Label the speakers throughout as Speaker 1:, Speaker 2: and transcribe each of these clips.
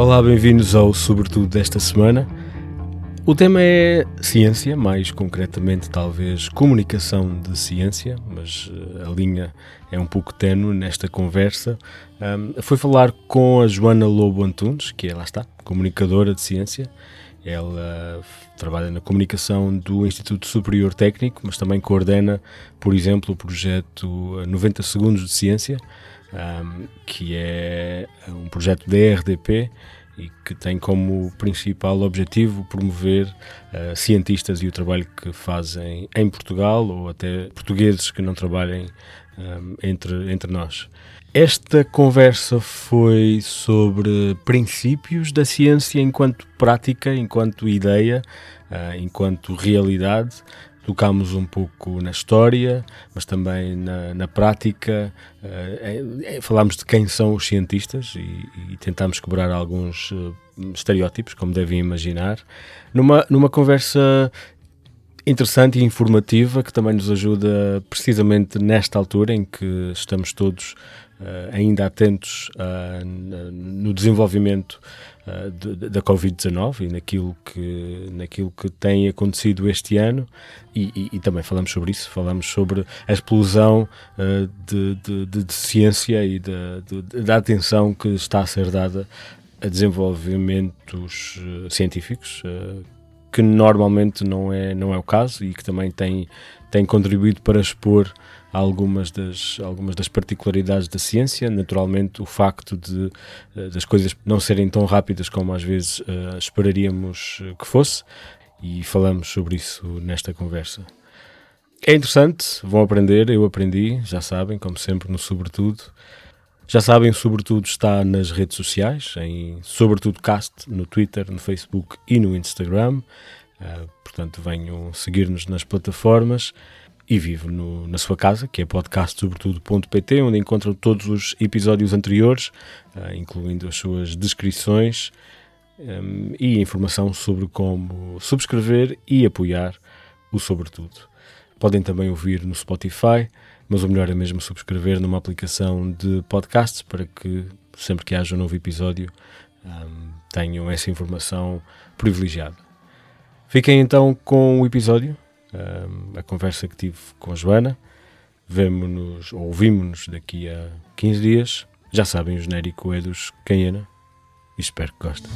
Speaker 1: Olá, bem-vindos ao Sobretudo desta semana. O tema é ciência, mais concretamente, talvez comunicação de ciência, mas eh, a linha é um pouco tenue nesta conversa. Um, foi falar com a Joana Lobo Antunes, que é, lá está, comunicadora de ciência. Ela trabalha na comunicação do Instituto Superior Técnico, mas também coordena, por exemplo, o projeto 90 Segundos de Ciência, um, que é um projeto da RDP e que tem como principal objetivo promover uh, cientistas e o trabalho que fazem em Portugal ou até portugueses que não trabalhem um, entre, entre nós. Esta conversa foi sobre princípios da ciência enquanto prática, enquanto ideia, uh, enquanto realidade, tocámos um pouco na história, mas também na, na prática. Uh, falámos de quem são os cientistas e, e tentámos quebrar alguns uh, estereótipos, como devem imaginar, numa, numa conversa interessante e informativa que também nos ajuda precisamente nesta altura em que estamos todos ainda atentos no desenvolvimento uh, de, da Covid-19 e naquilo que, naquilo que tem acontecido este ano. E, e, e, também falamos sobre isso, falamos sobre a explosão uh, de, de, de, ciência e da atenção que está a ser dada a desenvolvimentos uh, científicos que normalmente não é, não é o caso e que também tem, tem contribuído para expor algumas das, algumas das particularidades da ciência, naturalmente o facto de eh, das coisas não serem tão rápidas como às vezes uh, esperaríamos que fosse, e falamos sobre isso nesta conversa. É interessante, vão aprender, eu aprendi, já sabem, como sempre, no Sobretudo. Já sabem, Sobretudo está nas redes sociais, em Sobretudo Cast, no Twitter, no Facebook e no Instagram. Uh, portanto, venham seguir-nos nas plataformas e vivo no, na sua casa, que é podcastsobretudo.pt, onde encontram todos os episódios anteriores, uh, incluindo as suas descrições um, e informação sobre como subscrever e apoiar o Sobretudo. Podem também ouvir no Spotify, mas o melhor é mesmo subscrever numa aplicação de podcasts para que sempre que haja um novo episódio um, tenham essa informação privilegiada. Fiquem então com o episódio a conversa que tive com a Joana. Vemo-nos, ou ouvimos-nos daqui a 15 dias. Já sabem, o genérico é dos Cayena e espero que gostem.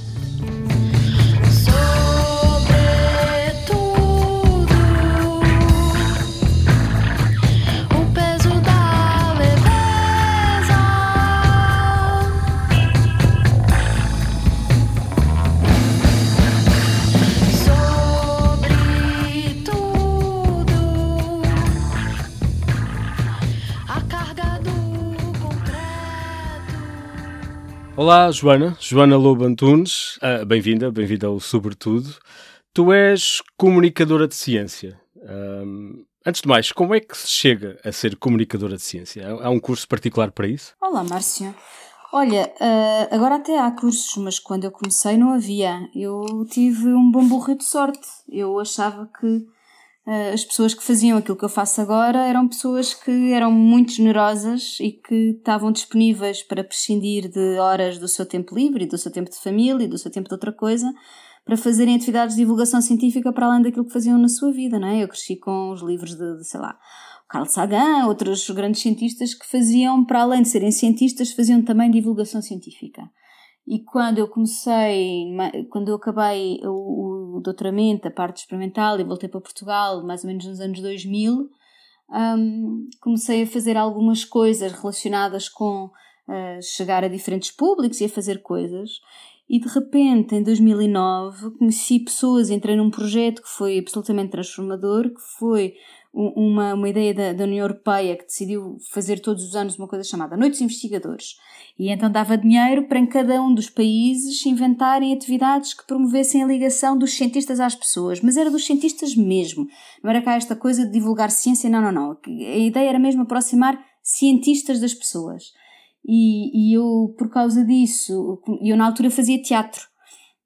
Speaker 1: Olá, Joana, Joana Lobo Antunes, uh, bem-vinda, bem-vinda ao Sobretudo. Tu és comunicadora de ciência. Um, antes de mais, como é que se chega a ser comunicadora de ciência? Há um curso particular para isso?
Speaker 2: Olá, Márcia. Olha, uh, agora até há cursos, mas quando eu comecei não havia. Eu tive um bom burro de sorte. Eu achava que as pessoas que faziam aquilo que eu faço agora eram pessoas que eram muito generosas e que estavam disponíveis para prescindir de horas do seu tempo livre, do seu tempo de família do seu tempo de outra coisa, para fazerem atividades de divulgação científica para além daquilo que faziam na sua vida, não é? Eu cresci com os livros de, de sei lá, Carl Sagan, outros grandes cientistas que faziam, para além de serem cientistas, faziam também divulgação científica. E quando eu comecei, quando eu acabei o, doutoramento, a parte experimental, e voltei para Portugal, mais ou menos nos anos 2000, um, comecei a fazer algumas coisas relacionadas com uh, chegar a diferentes públicos e a fazer coisas. E de repente, em 2009, conheci pessoas, entrei num projeto que foi absolutamente transformador, que foi uma, uma ideia da, da União Europeia que decidiu fazer todos os anos uma coisa chamada Noites Investigadores. E então dava dinheiro para em cada um dos países inventarem atividades que promovessem a ligação dos cientistas às pessoas. Mas era dos cientistas mesmo. Não era cá esta coisa de divulgar ciência, não, não, não. A ideia era mesmo aproximar cientistas das pessoas. E, e eu, por causa disso, eu na altura fazia teatro.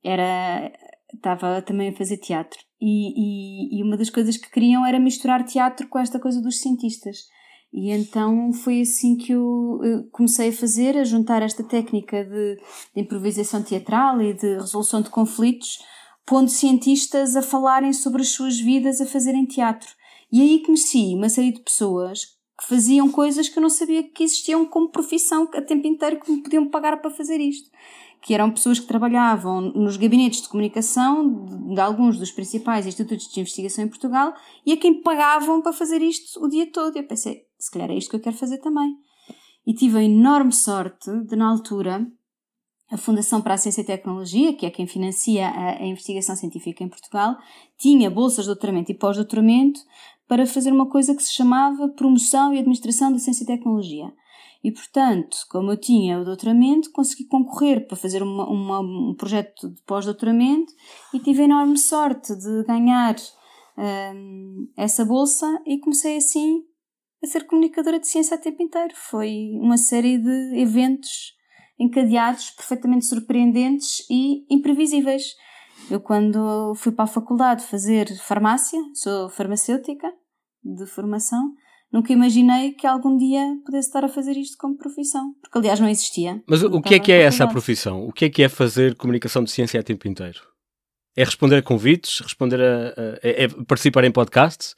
Speaker 2: Era, estava também a fazer teatro. E, e, e, uma das coisas que queriam era misturar teatro com esta coisa dos cientistas. E então foi assim que eu comecei a fazer, a juntar esta técnica de, de improvisação teatral e de resolução de conflitos, pondo cientistas a falarem sobre as suas vidas a fazerem teatro. E aí conheci uma série de pessoas que faziam coisas que eu não sabia que existiam como profissão a tempo inteiro que me podiam pagar para fazer isto que eram pessoas que trabalhavam nos gabinetes de comunicação de, de, alguns dos principais institutos de investigação em Portugal e a quem pagavam para fazer isto o dia todo. Eu pensei, se calhar é isto que eu quero fazer também. E tive a enorme sorte de, na altura, a Fundação para a Ciência e Tecnologia, que é quem financia a, a investigação científica em Portugal, tinha bolsas de doutoramento e pós-doutoramento para fazer uma coisa que se chamava Promoção e Administração da Ciência e Tecnologia. E, portanto, como eu tinha o doutoramento, consegui concorrer para fazer uma, uma, um projeto de pós-doutoramento e tive a enorme sorte de ganhar um, essa bolsa e comecei assim a ser comunicadora de ciência a tempo inteiro. Foi uma série de eventos encadeados, perfeitamente surpreendentes e imprevisíveis. Eu, quando fui para a faculdade fazer farmácia, sou farmacêutica de formação, nunca imaginei que algum dia pudesse estar a fazer isto como profissão, porque aliás não existia.
Speaker 1: Mas o que é que é essa profissão? O que é que é fazer comunicação de ciência a tempo inteiro? É responder a convites, responder a, a é, é participar em podcasts?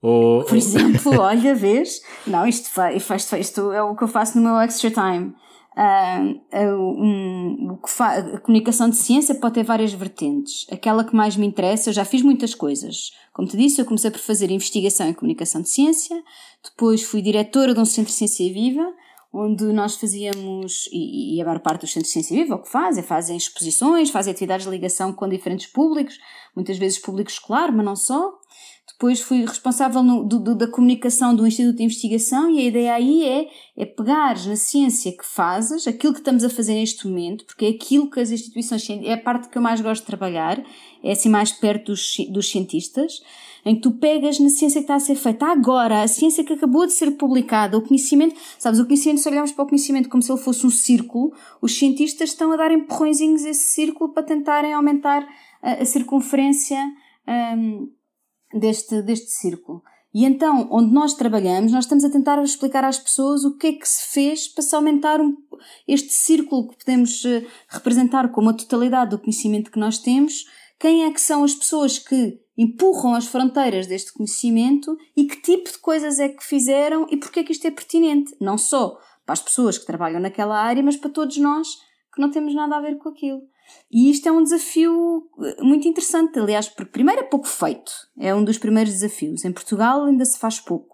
Speaker 1: Ou...
Speaker 2: Por exemplo, olha, vês? Não, isto, faz, faz, isto é o que eu faço no meu extra time. Uh, um, a comunicação de ciência pode ter várias vertentes. Aquela que mais me interessa, eu já fiz muitas coisas. Como te disse, eu comecei por fazer investigação em comunicação de ciência, depois fui diretora de um centro de ciência viva, onde nós fazíamos, e, e a maior parte dos centros de ciência viva o que fazem, fazem exposições, fazem atividades de ligação com diferentes públicos, muitas vezes público escolar, mas não só. Depois fui responsável no, do, do, da comunicação do Instituto de Investigação e a ideia aí é, é pegar na ciência que fazes, aquilo que estamos a fazer neste momento, porque é aquilo que as instituições, é a parte que eu mais gosto de trabalhar, é assim mais perto dos, dos cientistas, em que tu pegas na ciência que está a ser feita agora, a ciência que acabou de ser publicada, o conhecimento, sabes, o conhecimento, se olharmos para o conhecimento como se ele fosse um círculo, os cientistas estão a dar empurrõezinhos a esse círculo para tentarem aumentar a, a circunferência um, deste, deste círculo. E então, onde nós trabalhamos, nós estamos a tentar explicar às pessoas o que é que se fez para se aumentar um, este círculo que podemos uh, representar como a totalidade do conhecimento que nós temos. Quem é que são as pessoas que empurram as fronteiras deste conhecimento e que tipo de coisas é que fizeram e porque é que isto é pertinente? Não só para as pessoas que trabalham naquela área, mas para todos nós que não temos nada a ver com aquilo. E isto é um desafio eh, muito interessante, aliás, porque primeiro é pouco feito, é um dos primeiros desafios. Em Portugal ainda se faz pouco.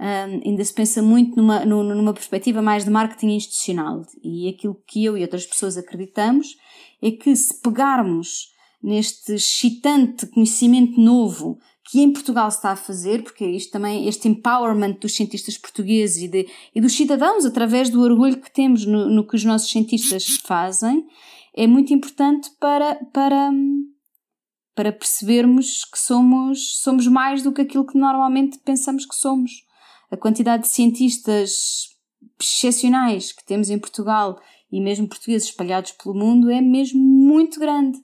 Speaker 2: Um, ainda se pensa muito numa, numa perspectiva mais de marketing institucional. E aquilo que eu e outras pessoas acreditamos é que se pegarmos neste excitante conhecimento novo que em Portugal se está a fazer, porque isto também, este empowerment dos cientistas portugueses e, de, e dos cidadãos, através do orgulho que temos no, no que os nossos cientistas fazem, é muito importante para, para, para percebermos que somos, somos mais do que aquilo que normalmente pensamos que somos. A quantidade de cientistas excepcionais que temos em Portugal e mesmo portugueses espalhados pelo mundo é mesmo muito grande.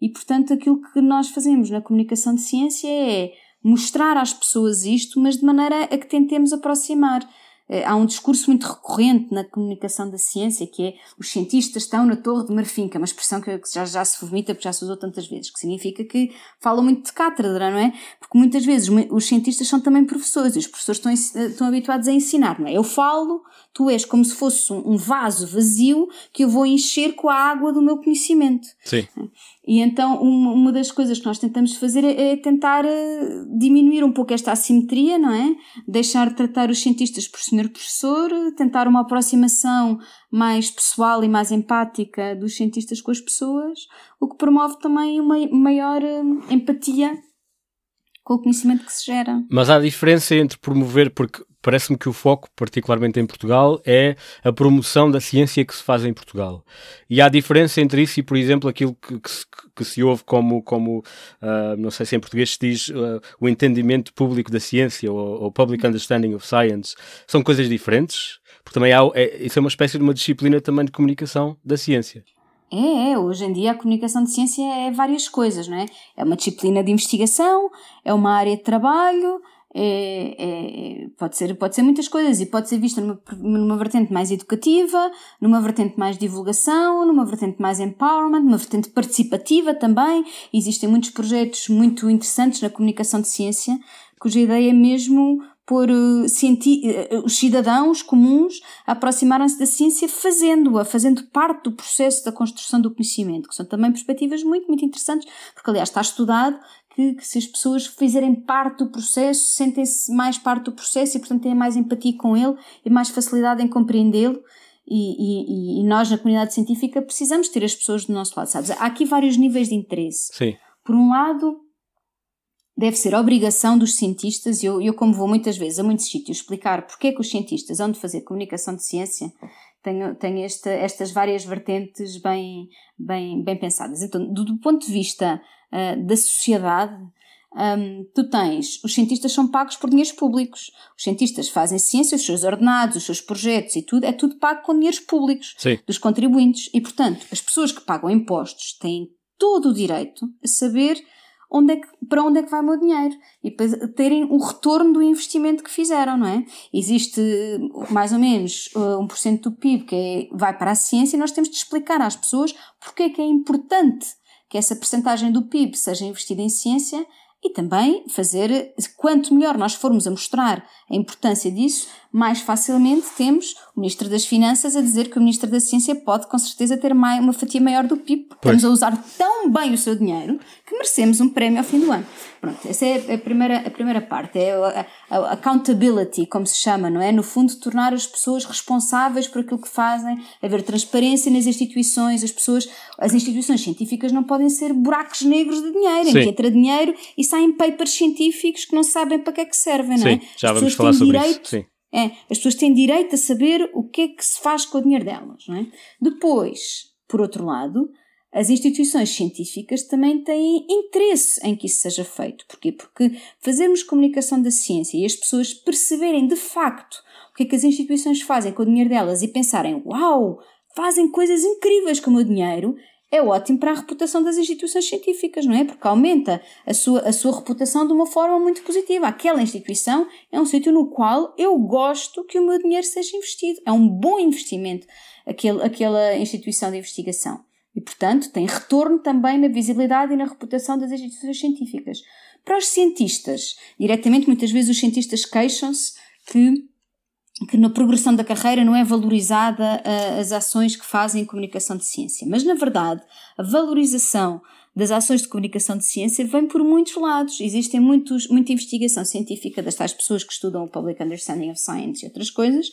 Speaker 2: E, portanto, aquilo que nós fazemos na comunicação de ciência é mostrar às pessoas isto, mas de maneira a que tentemos aproximar. Eh, há um discurso muito recorrente na comunicação da ciência que é os cientistas estão na torre de marfim, que é uma expressão que já, já se vomita porque já se usou tantas vezes, que significa que falam muito de cátedra, não é? Porque muitas vezes os cientistas são também professores e os professores estão, estão habituados a ensinar, não é? Eu falo, tu és como se fosse um vaso vazio que eu vou encher com a água do meu conhecimento.
Speaker 1: Sim.
Speaker 2: E então uma das coisas que nós tentamos fazer é, é tentar eh, diminuir um pouco esta assimetria, não é? Deixar de tratar os cientistas por senhor professor, tentar uma aproximação mais pessoal e mais empática dos cientistas com as pessoas, o que promove também uma maior eh, empatia com o conhecimento que se gera.
Speaker 1: Mas há diferença entre promover, porque parece-me que o foco, particularmente em Portugal, é a promoção da ciência que se faz em Portugal. E há diferença entre isso e, por exemplo, aquilo que, que, se, que se, ouve como, como uh, não sei se em português se diz, uh, o entendimento público da ciência ou, ou, public understanding of science. São coisas diferentes? Porque também há, é, isso é uma espécie de uma disciplina também de comunicação da ciência.
Speaker 2: É, é, hoje em dia a comunicação de ciência é várias coisas, não é? É uma disciplina de investigação, é uma área de trabalho, é, é, pode, ser, pode ser muitas coisas e pode ser vista numa, numa vertente mais educativa, numa vertente mais divulgação, numa vertente mais empowerment, numa vertente participativa também. Existem muitos projetos muito interessantes na comunicação de ciência, cuja ideia é mesmo pôr uh, os cidadãos comuns aproximarem-se da ciência fazendo-a, fazendo parte do processo da construção do conhecimento, que são também perspectivas muito, muito interessantes, porque aliás está estudado que, que se as pessoas fizerem parte do processo, sentem-se mais parte do processo e, portanto, têm mais empatia com ele e mais facilidade em compreendê-lo. E, e, e, nós, na comunidade científica, precisamos ter as pessoas do nosso lado, sabes? Há aqui vários níveis de interesse.
Speaker 1: Sim.
Speaker 2: Por um lado, deve ser obrigação dos cientistas, e eu, eu, como vou muitas vezes a muitos sítios explicar porque é que os cientistas hão de fazer comunicação de ciência, tenho, tenho esta, estas várias vertentes bem, bem, bem pensadas. Então, do, do ponto de vista uh, da sociedade, um, tu tens, os cientistas são pagos por dinheiros públicos. Os cientistas fazem ciência, os seus ordenados, os seus projetos e tudo, é tudo pago com dinheiros públicos
Speaker 1: Sim.
Speaker 2: dos contribuintes. E, portanto, as pessoas que pagam impostos têm todo o direito a saber onde é que, para onde é que vai o meu dinheiro e para terem o retorno do investimento que fizeram, não é? Existe mais ou menos 1% uh, do PIB que é, vai para a ciência e nós temos de explicar às pessoas porque é que é importante que essa percentagem do PIB seja investida em ciência e também fazer, quanto melhor nós formos a mostrar a importância disso, mais facilmente temos o Ministro das Finanças a dizer que o Ministro da Ciência pode com certeza ter mais, uma fatia maior do PIB, porque estamos a usar tão bem o seu dinheiro que merecemos um prémio ao fim do ano. Pronto, essa é a primeira, a primeira parte, é a, a accountability, como se chama, não é? No fundo, tornar as pessoas responsáveis por aquilo que fazem, haver transparência nas instituições, as pessoas, as instituições científicas não podem ser buracos negros de dinheiro, Sim. em que entra dinheiro e saem papers científicos que não sabem para que é que servem, não é?
Speaker 1: Sim, já vamos falar sobre direito, isso. Sim
Speaker 2: é, as pessoas têm direito a saber o que é que se faz com o dinheiro delas. Não é? Depois, por outro lado, as instituições científicas também têm interesse em que isso seja feito. Porquê? Porque fazermos comunicação da ciência e as pessoas perceberem de facto o que é que as instituições fazem com o dinheiro delas e pensarem, uau, fazem coisas incríveis com o meu dinheiro, é ótimo para a reputação das instituições científicas, não é? Porque aumenta a sua, a sua reputação de uma forma muito positiva. Aquela instituição é um sítio no qual eu gosto que o meu dinheiro seja investido. É um bom investimento aquele, aquela instituição de investigação. E, portanto, tem retorno também na visibilidade e na reputação das instituições científicas. Para os cientistas, diretamente, muitas vezes os cientistas queixam-se que que na progressão da carreira não é valorizada uh, as ações que fazem em comunicação de ciência. Mas, na verdade, a valorização das ações de comunicação de ciência vem por muitos lados. Existem muitos, muita investigação científica das tais pessoas que estudam o Public Understanding of Science e outras coisas,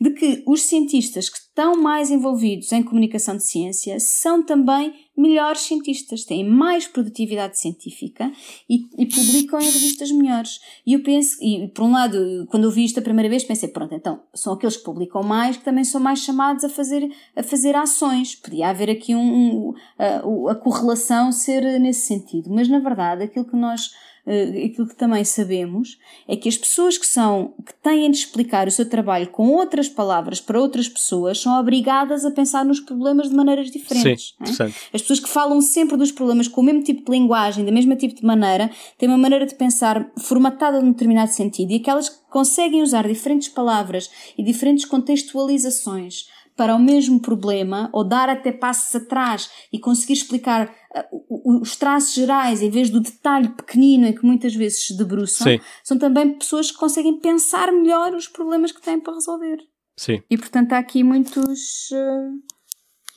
Speaker 2: de que os cientistas que estão mais envolvidos em comunicação de ciência são também melhores cientistas, têm mais produtividade científica e, e, publicam em revistas melhores. E eu penso, e por um lado, quando eu vi isto a primeira vez, pensei, pronto, então são aqueles que publicam mais que também são mais chamados a fazer, a fazer ações. Podia haver aqui um, um a, a correlação ser nesse sentido, mas na verdade aquilo que nós aquilo que também sabemos é que as pessoas que são, que têm de explicar o seu trabalho com outras palavras para outras pessoas são obrigadas a pensar nos problemas de maneiras diferentes.
Speaker 1: Sim, é?
Speaker 2: As pessoas que falam sempre dos problemas com o mesmo tipo de linguagem, da mesma tipo de maneira, têm uma maneira de pensar formatada num determinado sentido e aquelas que conseguem usar diferentes palavras e diferentes contextualizações para o mesmo problema ou dar até passos atrás e conseguir explicar uh, os traços gerais em vez do detalhe pequenino em que muitas vezes se debruçam, Sim. são também pessoas que conseguem pensar melhor os problemas que têm para resolver.
Speaker 1: Sim.
Speaker 2: E portanto há aqui muitos, uh,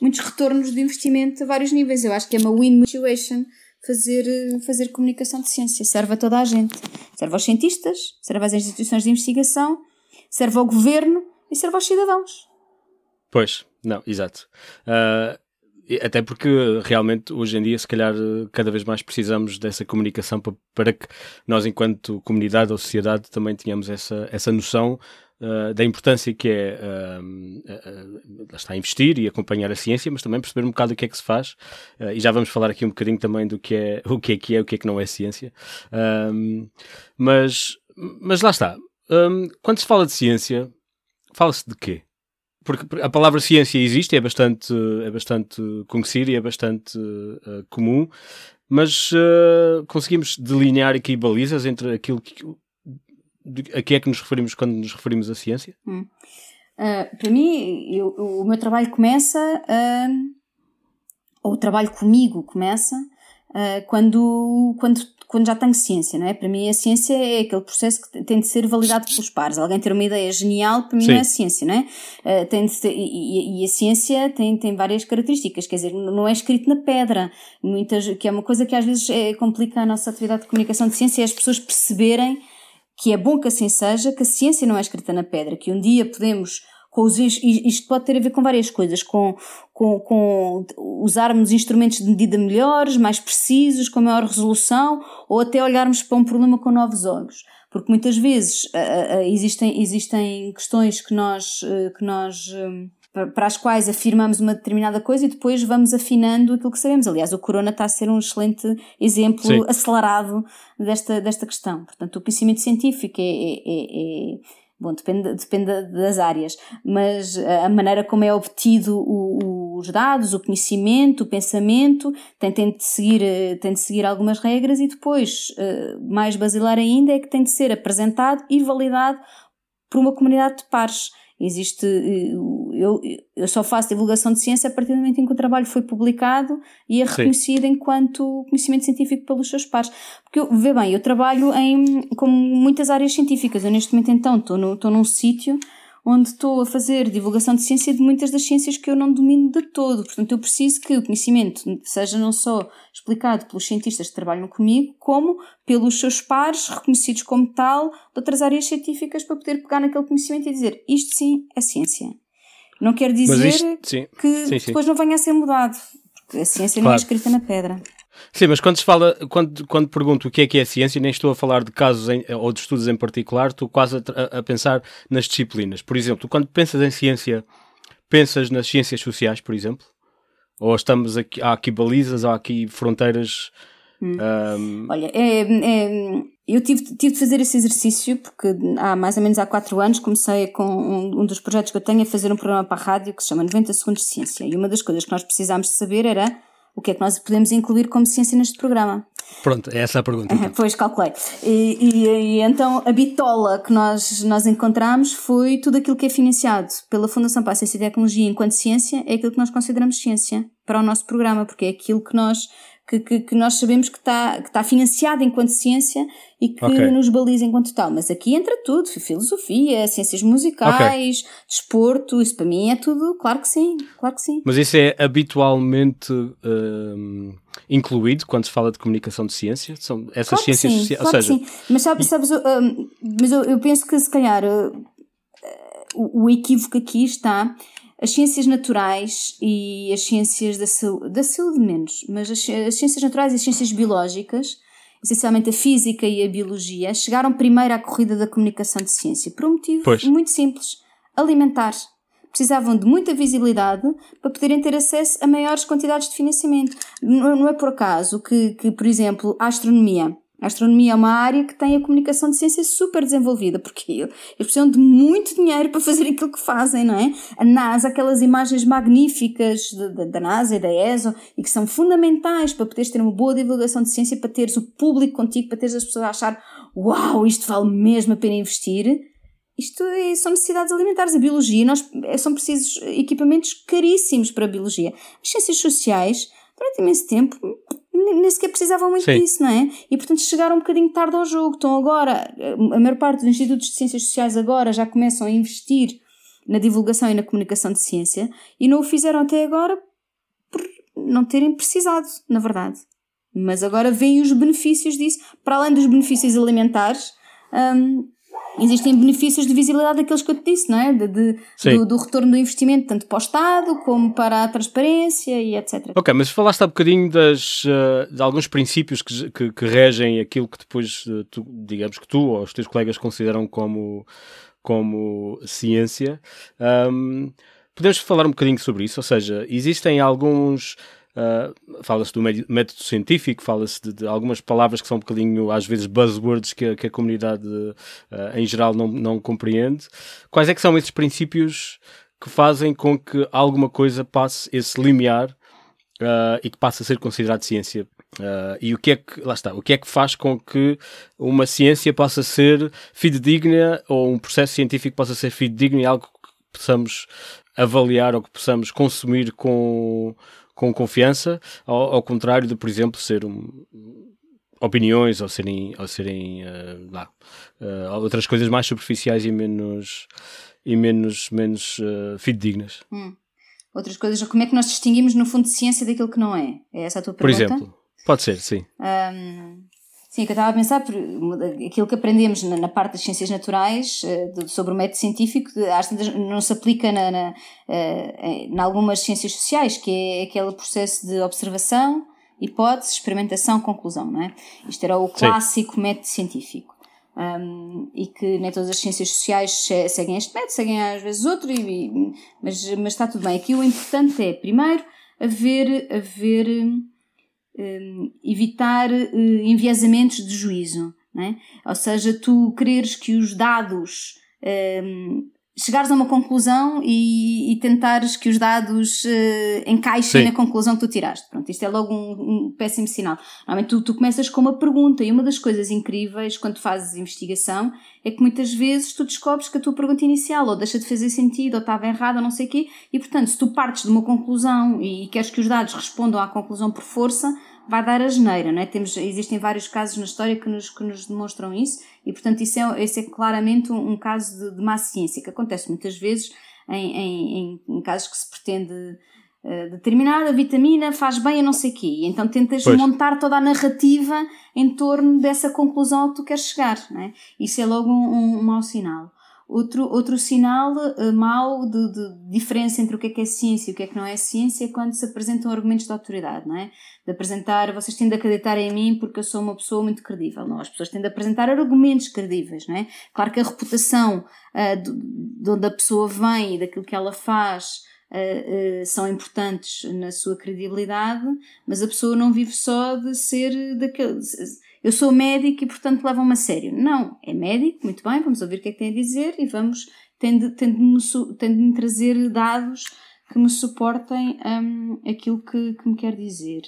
Speaker 2: muitos retornos de investimento a vários níveis. Eu acho que é uma win situation fazer, uh, fazer comunicação de ciência. Serve a toda a gente. Serve aos cientistas, serve às instituições de investigação, serve ao governo e serve aos cidadãos.
Speaker 1: Pois, não, exato. Uh, até porque realmente hoje em dia, se calhar, cada vez mais precisamos dessa comunicação para, para que nós, enquanto comunidade ou sociedade, também tenhamos essa, essa noção uh, da importância que é uh, uh, está a investir e acompanhar a ciência, mas também perceber um bocado o que é que se faz. e já vamos falar aqui um bocadinho também do que é o que é que é, o que é que não é ciência. mas, mas lá está. Um, quando se fala de ciência, fala-se de quê? Porque a palavra ciência existe, é bastante, é bastante conhecida e é bastante uh, comum, mas uh, conseguimos delinear aqui balizas entre aquilo que, a que é que nos referimos quando nos referimos à ciência?
Speaker 2: Hum. Uh, para mim, eu, o meu trabalho começa, ou o trabalho comigo começa, uh, quando, quando quando já tenho ciência, não é? Para mim a ciência é aquele processo que tem de ser validado pelos pares. Alguém ter uma ideia genial, para mim Sim. não é ciência, não é? Uh, tem ser, e, e, a ciência tem, tem várias características, quer dizer, não é escrito na pedra, muitas, que é uma coisa que às vezes é, complica a nossa atividade de comunicação de ciência, é as pessoas perceberem que é bom que assim seja, que a ciência não é escrita na pedra, que um dia podemos com os, isto pode ter a ver com várias coisas, com, com, com usarmos instrumentos de medida melhores, mais precisos, com maior resolução, ou até olharmos para um problema com novos olhos. Porque muitas vezes uh, uh, existem, existem questões que nós, uh, que nós um, para as quais afirmamos uma determinada coisa e depois vamos afinando aquilo que sabemos. Aliás, o Corona está a ser um excelente exemplo Sim. acelerado desta, desta questão. Portanto, o conhecimento científico é, é, é, é Bom, depende, depende das áreas, mas a maneira como é obtido o, os dados, o conhecimento, o pensamento, tem, tem, de seguir, eh, tem de seguir algumas regras e depois, eh, mais basilar ainda, é que tem de ser apresentado e validado por uma comunidade de pares. Existe, eh, eu, eu só faço divulgação de ciência a partir do momento em que o trabalho foi publicado e é reconhecido Sim. enquanto conhecimento científico pelos seus pares. Porque, eu, vê bem, eu trabalho em, com muitas áreas científicas. Eu neste momento então estou, no, estou num sítio onde estou a fazer divulgação de ciência de muitas das ciências que eu não domino de todo. Portanto, eu preciso que o conhecimento seja não só explicado pelos cientistas que trabalham comigo, como pelos seus pares, reconhecidos como tal, de outras áreas científicas, para poder pegar naquele conhecimento e dizer isto sim é ciência. Não quer dizer isto, que sim, sim. depois não venha a ser mudado, porque a ciência claro. não é escrita na pedra.
Speaker 1: Sim, mas quando se fala, quando, quando pergunto o que é que é ciência, nem estou a falar de casos em, ou de estudos em particular, estou quase a, a, pensar nas disciplinas. Por exemplo, quando pensas em ciência, pensas nas ciências sociais, por exemplo? Ou estamos aqui, há aqui balizas, há aqui fronteiras.
Speaker 2: Hum. Um... Olha, é, é, eu tive, tive de fazer esse exercício porque há mais ou menos há quatro anos comecei com um, um, dos projetos que eu tenho a fazer um programa para a rádio que se chama 90 Segundos de Ciência. E uma das coisas que nós precisámos de saber era o que é que nós podemos incluir como ciência neste programa?
Speaker 1: Pronto, é essa a pergunta.
Speaker 2: Então. Pois, calculei. E, e, e, então a bitola que nós, nós encontramos foi tudo aquilo que é financiado pela Fundação para a Ciência e Tecnologia enquanto ciência, é aquilo que nós consideramos ciência para o nosso programa, porque é aquilo que nós que, que, que, nós sabemos que está, que está financiado enquanto ciência e que okay. nos baliza enquanto tal. Mas aqui entra tudo: filosofia, ciências musicais, okay. desporto, isso para mim é tudo, claro que sim, claro que sim.
Speaker 1: Mas isso é habitualmente hum, incluído quando se fala de comunicação de ciência? São essas claro ciências sociais?
Speaker 2: Claro ou seja, sim. Mas sabes, sabes um, mas eu, eu, penso que se calhar uh, o, o equívoco aqui está as ciências naturais e as ciências da saúde, da saúde menos, mas as, as, ciências naturais e as ciências biológicas, essencialmente a física e a biologia, chegaram primeiro à corrida da comunicação de ciência, por um motivo pois. muito simples: alimentar. Precisavam de muita visibilidade para poderem ter acesso a maiores quantidades de financiamento. Não, é por acaso que, que, por exemplo, a astronomia a astronomia é uma área que tem a comunicação de ciência super desenvolvida, porque eles precisam de muito dinheiro para fazer aquilo que fazem, não é? A NASA, aquelas imagens magníficas da NASA e da ESO, e que são fundamentais para poderes ter uma boa divulgação de ciência, para teres o público contigo, para teres as pessoas a achar uau, isto vale mesmo a pena investir. Isto é, são necessidades alimentares. A biologia, nós, é, são precisos equipamentos caríssimos para a biologia. As ciências sociais, durante imenso tempo, nem sequer precisavam muito Sim. disso, não é? E portanto chegaram um bocadinho tarde ao jogo. Então agora, a maior parte dos institutos de ciências sociais agora já começam a investir na divulgação e na comunicação de ciência e não o fizeram até agora por não terem precisado, na verdade. Mas agora vêm os benefícios disso, para além dos benefícios alimentares, um, existem benefícios de visibilidade daqueles que eu te disse, não é? De, de do, do, retorno do investimento, tanto para o Estado como para a transparência e etc.
Speaker 1: Ok, mas falaste há bocadinho das, uh, de alguns princípios que, que, que, regem aquilo que depois, uh, tu, digamos que tu ou os teus colegas consideram como, como ciência. Um, podemos falar um bocadinho sobre isso? Ou seja, existem alguns Uh, fala-se do método científico, fala-se de, de, algumas palavras que são um bocadinho, às vezes, buzzwords que, que a comunidade uh, em geral não, não compreende. Quais é que são esses princípios que fazem com que alguma coisa passe esse limiar uh, e que passe a ser considerado ciência e o que é que, lá está, o que é que faz com que uma ciência possa ser fidedigna ou um processo científico possa ser fidedigno e algo que possamos avaliar ou que possamos consumir com, com confiança, ao, ao contrário de, por exemplo, ser um, opiniões ou serem, ou serem uh, lá, uh, outras coisas mais superficiais e menos, e menos, menos fidedignas.
Speaker 2: Hum. Outras coisas, como é que nós distinguimos no fundo de ciência daquilo que não é? É essa a tua pergunta?
Speaker 1: Por exemplo, Pode ser, sim.
Speaker 2: Um, sim, que eu estava a pensar, por, aquilo que aprendemos na, na parte das ciências naturais, uh, sobre o método científico, não se aplica na, na, uh, em algumas ciências sociais, que é aquele processo de observação, hipótese, experimentação, conclusão, não é? Isto era o clássico sim. método científico. Um, e que nem todas as ciências sociais seguem este método, seguem às vezes outro, e, mas, mas está tudo bem. Aqui o importante é, primeiro, haver, haver evitar uh, enviesamentos de juízo. É? Ou seja, tu quereres que os dados. Um, chegares a uma conclusão e, e tentares que os dados uh, encaixem Sim. na conclusão que tu tiraste. Pronto, isto é logo um, um péssimo sinal. Normalmente tu, tu, começas com uma pergunta e uma das coisas incríveis quando fazes investigação é que muitas vezes tu descobres que a tua pergunta inicial ou deixa de fazer sentido ou estava errada ou não sei o quê e portanto se tu partes de uma conclusão e queres que os dados respondam à conclusão por força vai dar a geneira, não é? Temos, existem vários casos na história que nos, que nos demonstram isso e, portanto, isso é, esse é claramente um, um caso de, de má ciência, que acontece muitas vezes em, em, em casos que se pretende uh, determinada vitamina faz bem a não sei quê, e então tentas pois. montar toda a narrativa em torno dessa conclusão a que tu queres chegar, não é? Isso é logo um, um mau sinal. Outro, outro sinal uh, mau de, de, diferença entre o que é que é ciência e o que é que não é ciência é quando se apresentam argumentos de autoridade, não é? De apresentar, vocês têm de acreditar em mim porque eu sou uma pessoa muito credível. Não, as pessoas têm de apresentar argumentos credíveis, não é? Claro que a reputação uh, de, de onde a pessoa vem e daquilo que ela faz Uh, uh, são importantes na sua credibilidade, mas a pessoa não vive só de ser daquele eu sou médico e portanto levam-me a sério. Não, é médico, muito bem, vamos ouvir o que é que tem a dizer e vamos, tendo tendo trazer dados que me suportem um, aquilo que, que me quer dizer.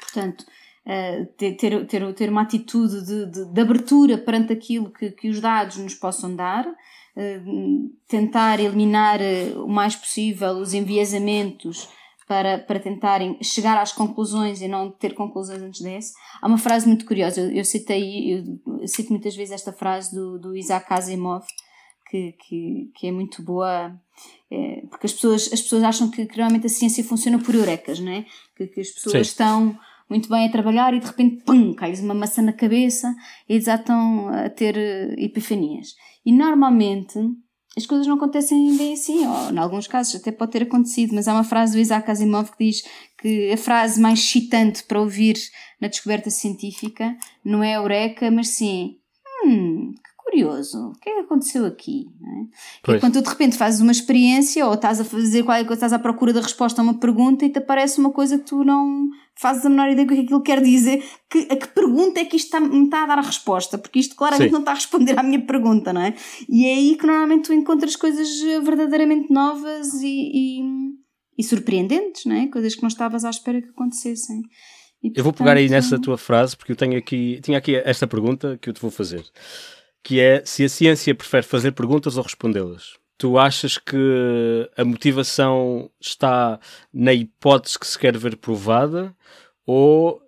Speaker 2: Portanto, uh, ter, ter, ter uma atitude de, de, de, abertura perante aquilo que, que os dados nos possam dar, uh, tentar eliminar uh, o mais possível os enviesamentos para, para tentarem chegar às conclusões e não ter conclusões antes desse. Há uma frase muito curiosa, eu, eu citei, eu, eu cito muitas vezes esta frase do, do Isaac Asimov, que, que, que é muito boa, é, porque as pessoas, as pessoas acham que, que realmente a ciência funciona por eurecas, não é? Que, que as pessoas Sim. estão muito bem a trabalhar e de repente, pum, cai-lhes uma maçã na cabeça e eles já estão a ter eh, epifanias. E normalmente as coisas não acontecem bem assim, ou em alguns casos até pode ter acontecido, mas há uma frase do Isaac Asimov que diz que a frase mais excitante para ouvir na descoberta científica não é eureka, mas sim, hum, curioso, o que é que aconteceu aqui? É? E quando tu de repente fazes uma experiência ou estás a fazer qualquer coisa, estás à procura da resposta a uma pergunta e te aparece uma coisa que tu não fazes a menor ideia do que aquilo quer dizer, que, a que pergunta é que isto está, me está a dar a resposta, porque isto claramente Sim. não está a responder à minha pergunta, não é? E é aí que normalmente tu encontras coisas verdadeiramente novas e, e, e surpreendentes, não é? Coisas que não estavas à espera que acontecessem.
Speaker 1: E, portanto, eu vou pegar aí nessa tua frase, porque eu tenho aqui, tinha aqui esta pergunta que eu te vou fazer que é se a ciência prefere fazer perguntas ou respondê-las. Tu achas que a motivação está na hipótese que se quer ver provada ou,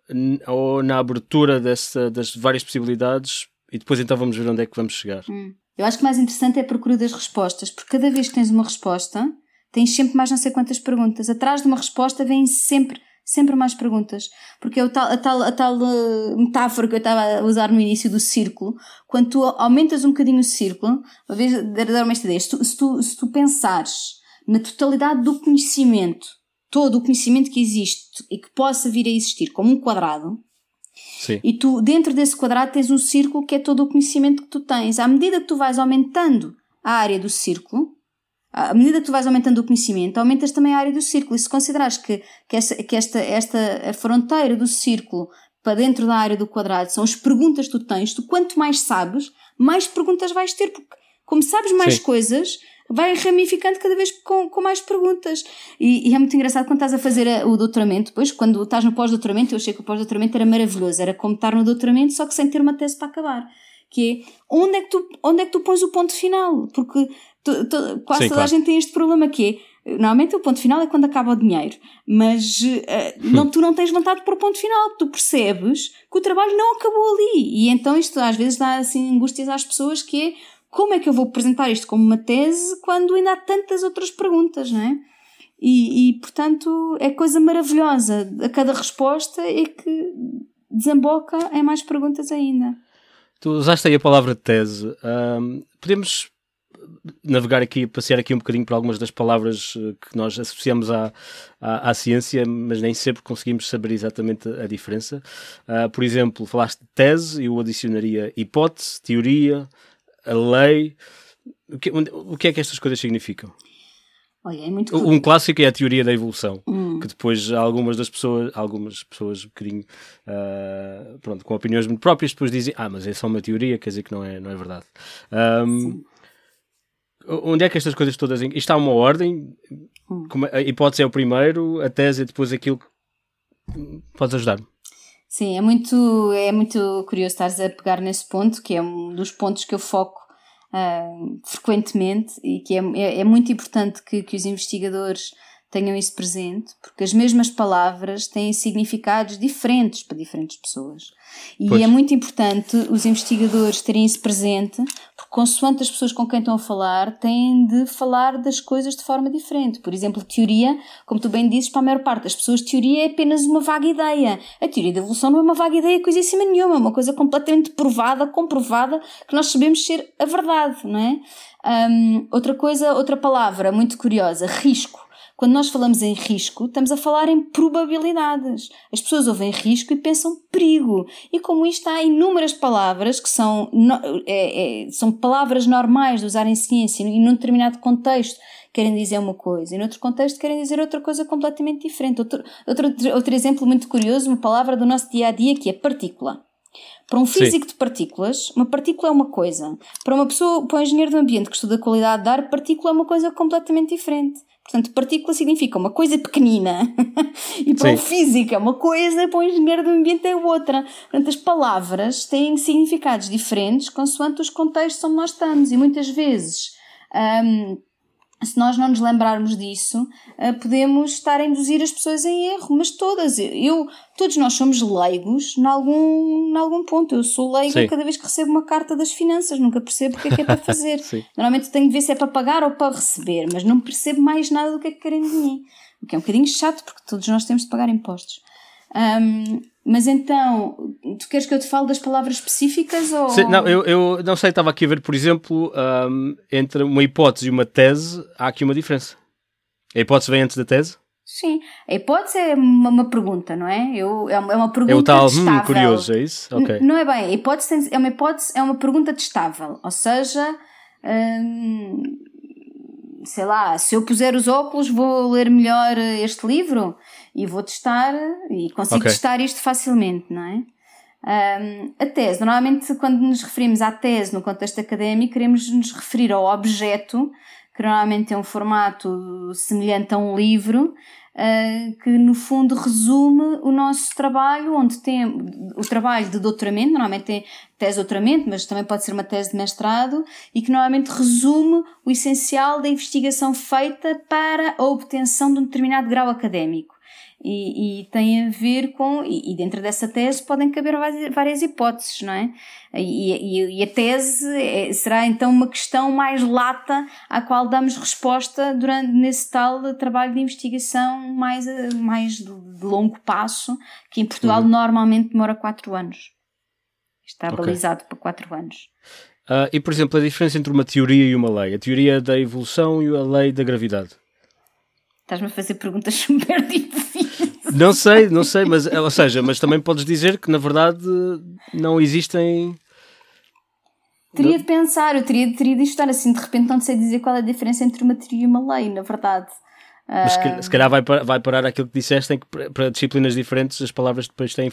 Speaker 1: ou na abertura dessa, das várias possibilidades e depois então vamos ver onde é que vamos chegar?
Speaker 2: Hum. Eu acho que mais interessante é a procura das respostas, porque cada vez que tens uma resposta, tens sempre mais não sei quantas perguntas. Atrás de uma resposta vêm sempre sempre mais perguntas. Porque é tal, a tal, a tal uh, metáfora que eu estava a usar no início do círculo, quando tu aumentas um bocadinho o círculo, uma vez dar uma esta ideia, se tu, se, tu, se tu pensares na totalidade do conhecimento, todo o conhecimento que existe e que possa vir a existir como um quadrado, Sim. e tu dentro desse quadrado tens um círculo que é todo o conhecimento que tu tens. À medida que tu vais aumentando a área do círculo, à medida que tu vais aumentando o conhecimento, aumentas também a área do círculo. E se considerares que, que, esta, que esta, esta fronteira do círculo para dentro da área do quadrado são as perguntas que tu tens, tu quanto mais sabes, mais perguntas vais ter, porque como sabes mais Sim. coisas, vai ramificando cada vez com, com mais perguntas. E, e, é muito engraçado quando estás a fazer a, o doutoramento, depois, quando estás no pós-doutoramento, eu achei que o pós-doutoramento era maravilhoso, era como estar no doutoramento, só que sem ter uma tese para acabar. Que é onde é que tu, onde é que tu pões o ponto final? Porque quase Sim, toda claro. a gente tem este problema que é Normalmente o ponto final é quando acaba o dinheiro, mas uh, não, tu não tens vontade para o ponto final, tu percebes que o trabalho não acabou ali. E então isto às vezes dá assim angústias às pessoas que é como é que eu vou apresentar isto como uma tese quando ainda há tantas outras perguntas, não é? E, e portanto é coisa maravilhosa. A cada resposta é que desemboca em mais perguntas ainda.
Speaker 1: Tu usaste aí a palavra tese. Um, podemos navegar aqui, passear aqui um bocadinho por algumas das palavras eh, que nós associamos à, à, à ciência, mas nem sempre conseguimos saber exatamente a diferença. Uh, por exemplo, falaste de tese, eu adicionaria hipótese, teoria, a lei. O que, o que é que estas coisas significam?
Speaker 2: Olha, é muito
Speaker 1: um clássico é a teoria da evolução, hum. que depois algumas das pessoas, algumas pessoas um bocadinho, uh, pronto, com opiniões muito próprias, depois dizem, ah, mas é só uma teoria, quer dizer que não é, não é verdade. Um, onde é que estas coisas todas, isto há uma ordem, hum. a hipótese é o primeiro, a tese é depois aquilo que podes ajudar-me.
Speaker 2: Sim, é muito, é muito curioso estares a pegar nesse ponto, que é um dos pontos que eu foco uh, frequentemente e que é, é, é, muito importante que, que os investigadores tenham isso presente, porque as mesmas palavras têm significados diferentes para diferentes pessoas. E pois. é muito importante os investigadores terem isso presente, porque consoante as pessoas com quem estão a falar, têm de falar das coisas de forma diferente. Por exemplo, teoria, como tu bem dizes, para a maior parte das pessoas, teoria é apenas uma vaga ideia. A teoria da evolução não é uma vaga ideia, coisa em cima nenhuma, é uma coisa completamente provada, comprovada, que nós sabemos ser a verdade, não é? Um, outra coisa, outra palavra muito curiosa, risco. Quando nós falamos em risco, estamos a falar em probabilidades. As pessoas ouvem risco e pensam perigo. E como isto há inúmeras palavras que são, é, é, são palavras normais de usar em ciência e num determinado contexto querem dizer uma coisa, e noutro contexto querem dizer outra coisa completamente diferente. Outro, outro, outro exemplo muito curioso, uma palavra do nosso dia a dia que é partícula. Para um físico Sim. de partículas, uma partícula é uma coisa. Para uma pessoa, para um engenheiro do ambiente que estuda a qualidade de ar, partícula é uma coisa completamente diferente. Portanto, partícula significa uma coisa pequenina e para Sim. o físico é uma coisa, para o engenheiro do ambiente é outra. Portanto, as palavras têm significados diferentes consoante os contextos onde nós estamos e muitas vezes. Um, se nós não nos lembrarmos disso, uh, podemos estar a induzir as pessoas em erro, mas todas, eu, todos nós somos leigos em algum, algum ponto. Eu sou leigo Sim. cada vez que recebo uma carta das finanças, nunca percebo o que é que é para fazer. Normalmente tenho de ver se é para pagar ou para receber, mas não percebo mais nada do que é que querem de mim. O que é um bocadinho chato, porque todos nós temos de pagar impostos. Um, mas então, tu queres que eu te fale das palavras específicas? Ou...
Speaker 1: Sim, não, eu, eu não sei, estava aqui a ver, por exemplo, um, entre uma hipótese e uma tese, há aqui uma diferença. A hipótese vem antes da tese?
Speaker 2: Sim, a hipótese é uma, uma pergunta, não é? Eu, é uma pergunta é o
Speaker 1: tal, hum, curioso, é isso? Okay.
Speaker 2: Não é bem, a hipótese é uma hipótese, é uma pergunta testável, ou seja, hum, sei lá, se eu puser os óculos vou ler melhor este livro? E vou testar e consigo okay. testar isto facilmente, não é? Um, a tese, normalmente quando nos referimos à tese no contexto académico, queremos nos referir ao objeto, que normalmente tem um formato semelhante a um livro, uh, que no fundo resume o nosso trabalho, onde tem o trabalho de doutoramento, normalmente tem tese de doutoramento, mas também pode ser uma tese de mestrado, e que normalmente resume o essencial da investigação feita para a obtenção de um determinado grau académico. E, e, tem a ver com. E, e, dentro dessa tese podem caber várias, hipóteses, não é? E, e a tese é, será então uma questão mais lata à qual damos resposta durante nesse tal trabalho de investigação mais, mais de, de longo passo, que em Portugal uhum. normalmente demora 4 anos. Está okay. balizado para 4 anos.
Speaker 1: Uh, e, por exemplo, a diferença entre uma teoria e uma lei? A teoria da evolução e a lei da gravidade?
Speaker 2: Estás-me a fazer perguntas super difíceis.
Speaker 1: Não sei, não sei, mas, ou seja, mas também podes dizer que na verdade não existem.
Speaker 2: Teria de pensar, eu teria, teria de estudar assim, de repente não sei dizer qual é a diferença entre uma teoria e uma lei, na verdade.
Speaker 1: Mas se, se calhar vai, vai parar aquilo que disseste, em que para disciplinas diferentes as palavras depois têm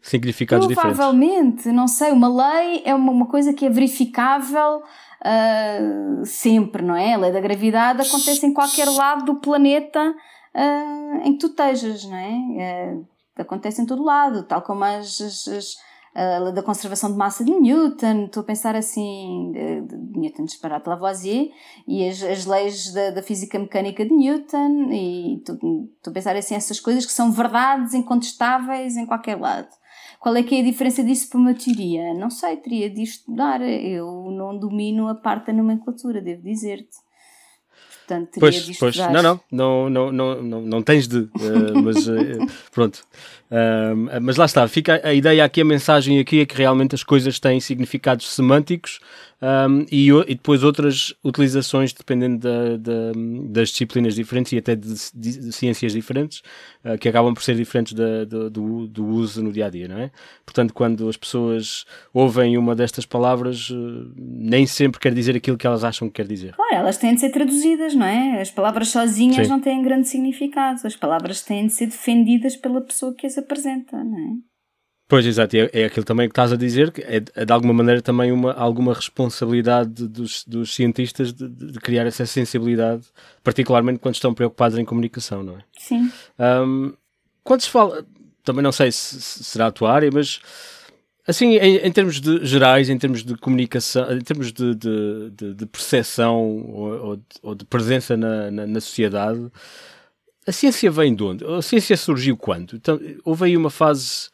Speaker 1: significados diferentes.
Speaker 2: Provavelmente, não sei, uma lei é uma, uma coisa que é verificável uh, sempre, não é? A lei da gravidade acontece em qualquer lado do planeta uh, em que tu estejas, não é? Uh, acontece em todo lado, tal como as, as, as lei da conservação de massa de Newton, estou a pensar assim, de, de Newton disparado Lavoisier, e as, as leis da, da, física mecânica de Newton, e estou a pensar assim, essas coisas que são verdades incontestáveis em qualquer lado. Qual é que é a diferença disso para uma teoria? Não sei, teria de estudar. Eu não domino a parte da nomenclatura, devo dizer-te.
Speaker 1: Portanto, pois. Pois, não, não, não, não, não, não, tens de, uh, mas uh, pronto. Uh, mas lá está, fica a ideia aqui, a mensagem aqui é que realmente as coisas têm significados semânticos um, e, e, depois outras utilizações dependendo da, da, das disciplinas diferentes e até de, de, de ciências diferentes, uh, que acabam por ser diferentes da, do, do, uso no dia a dia, não é? Portanto, quando as pessoas ouvem uma destas palavras, uh, nem sempre quer dizer aquilo que elas acham que quer dizer.
Speaker 2: Claro, elas têm de ser traduzidas, não é? As palavras sozinhas Sim. não têm grande significado, as palavras têm de ser defendidas pela pessoa que as apresenta, não é?
Speaker 1: Pois, exato, é, é aquilo também que estás a dizer, que é, é de alguma maneira também uma, alguma responsabilidade dos, dos cientistas de, de, criar essa sensibilidade, particularmente quando estão preocupados em comunicação, não é?
Speaker 2: Sim.
Speaker 1: Um, quando se fala, também não sei se, se será a tua área, mas assim, em, em, termos de, gerais, em termos de comunicação, em termos de, de, de percepção ou, ou, de presença na, na, na sociedade, a ciência vem de onde? A ciência surgiu quando? Então, houve aí uma fase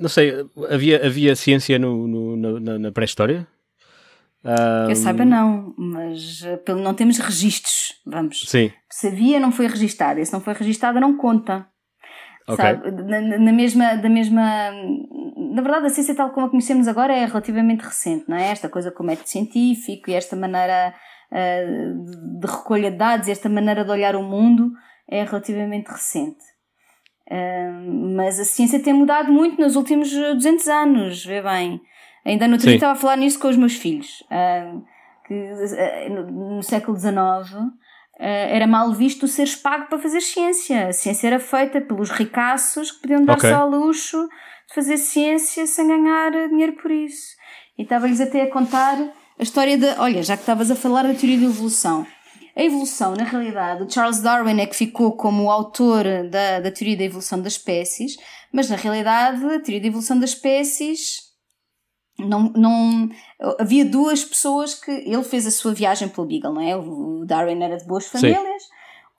Speaker 1: não sei, havia, havia ciência no, no na, na pré-história?
Speaker 2: Que eu saiba, não, mas eh, pelo não temos registros, vamos.
Speaker 1: Sim.
Speaker 2: Se havia, não foi registado, e se não foi registado, não conta. Okay. Sabe? Na, na, mesma, da mesma. Na verdade, a ciência tal como a conhecemos agora é relativamente recente, não é? Esta coisa com o método científico e esta maneira de recolha de dados, esta maneira de olhar o mundo é relativamente recente mas a ciência tem mudado muito nos últimos 200 anos, vê bem. Ainda no outro dia estava a falar nisso com os meus filhos, que uh, no, século XIX uh, era mal visto seres pago para fazer ciência. A ciência era feita pelos ricaços que podiam dar-se okay. ao luxo de fazer ciência sem ganhar dinheiro por isso. E estava-lhes até a contar a história de. Olha, já que estavas a falar da teoria da evolução. A evolução, na realidade, o Charles Darwin é que ficou como o autor da, da teoria da evolução das espécies, mas na realidade a teoria da evolução das espécies não, não havia duas pessoas que ele fez a sua viagem pelo Beagle, não é? O Darwin era de boas famílias, Sim.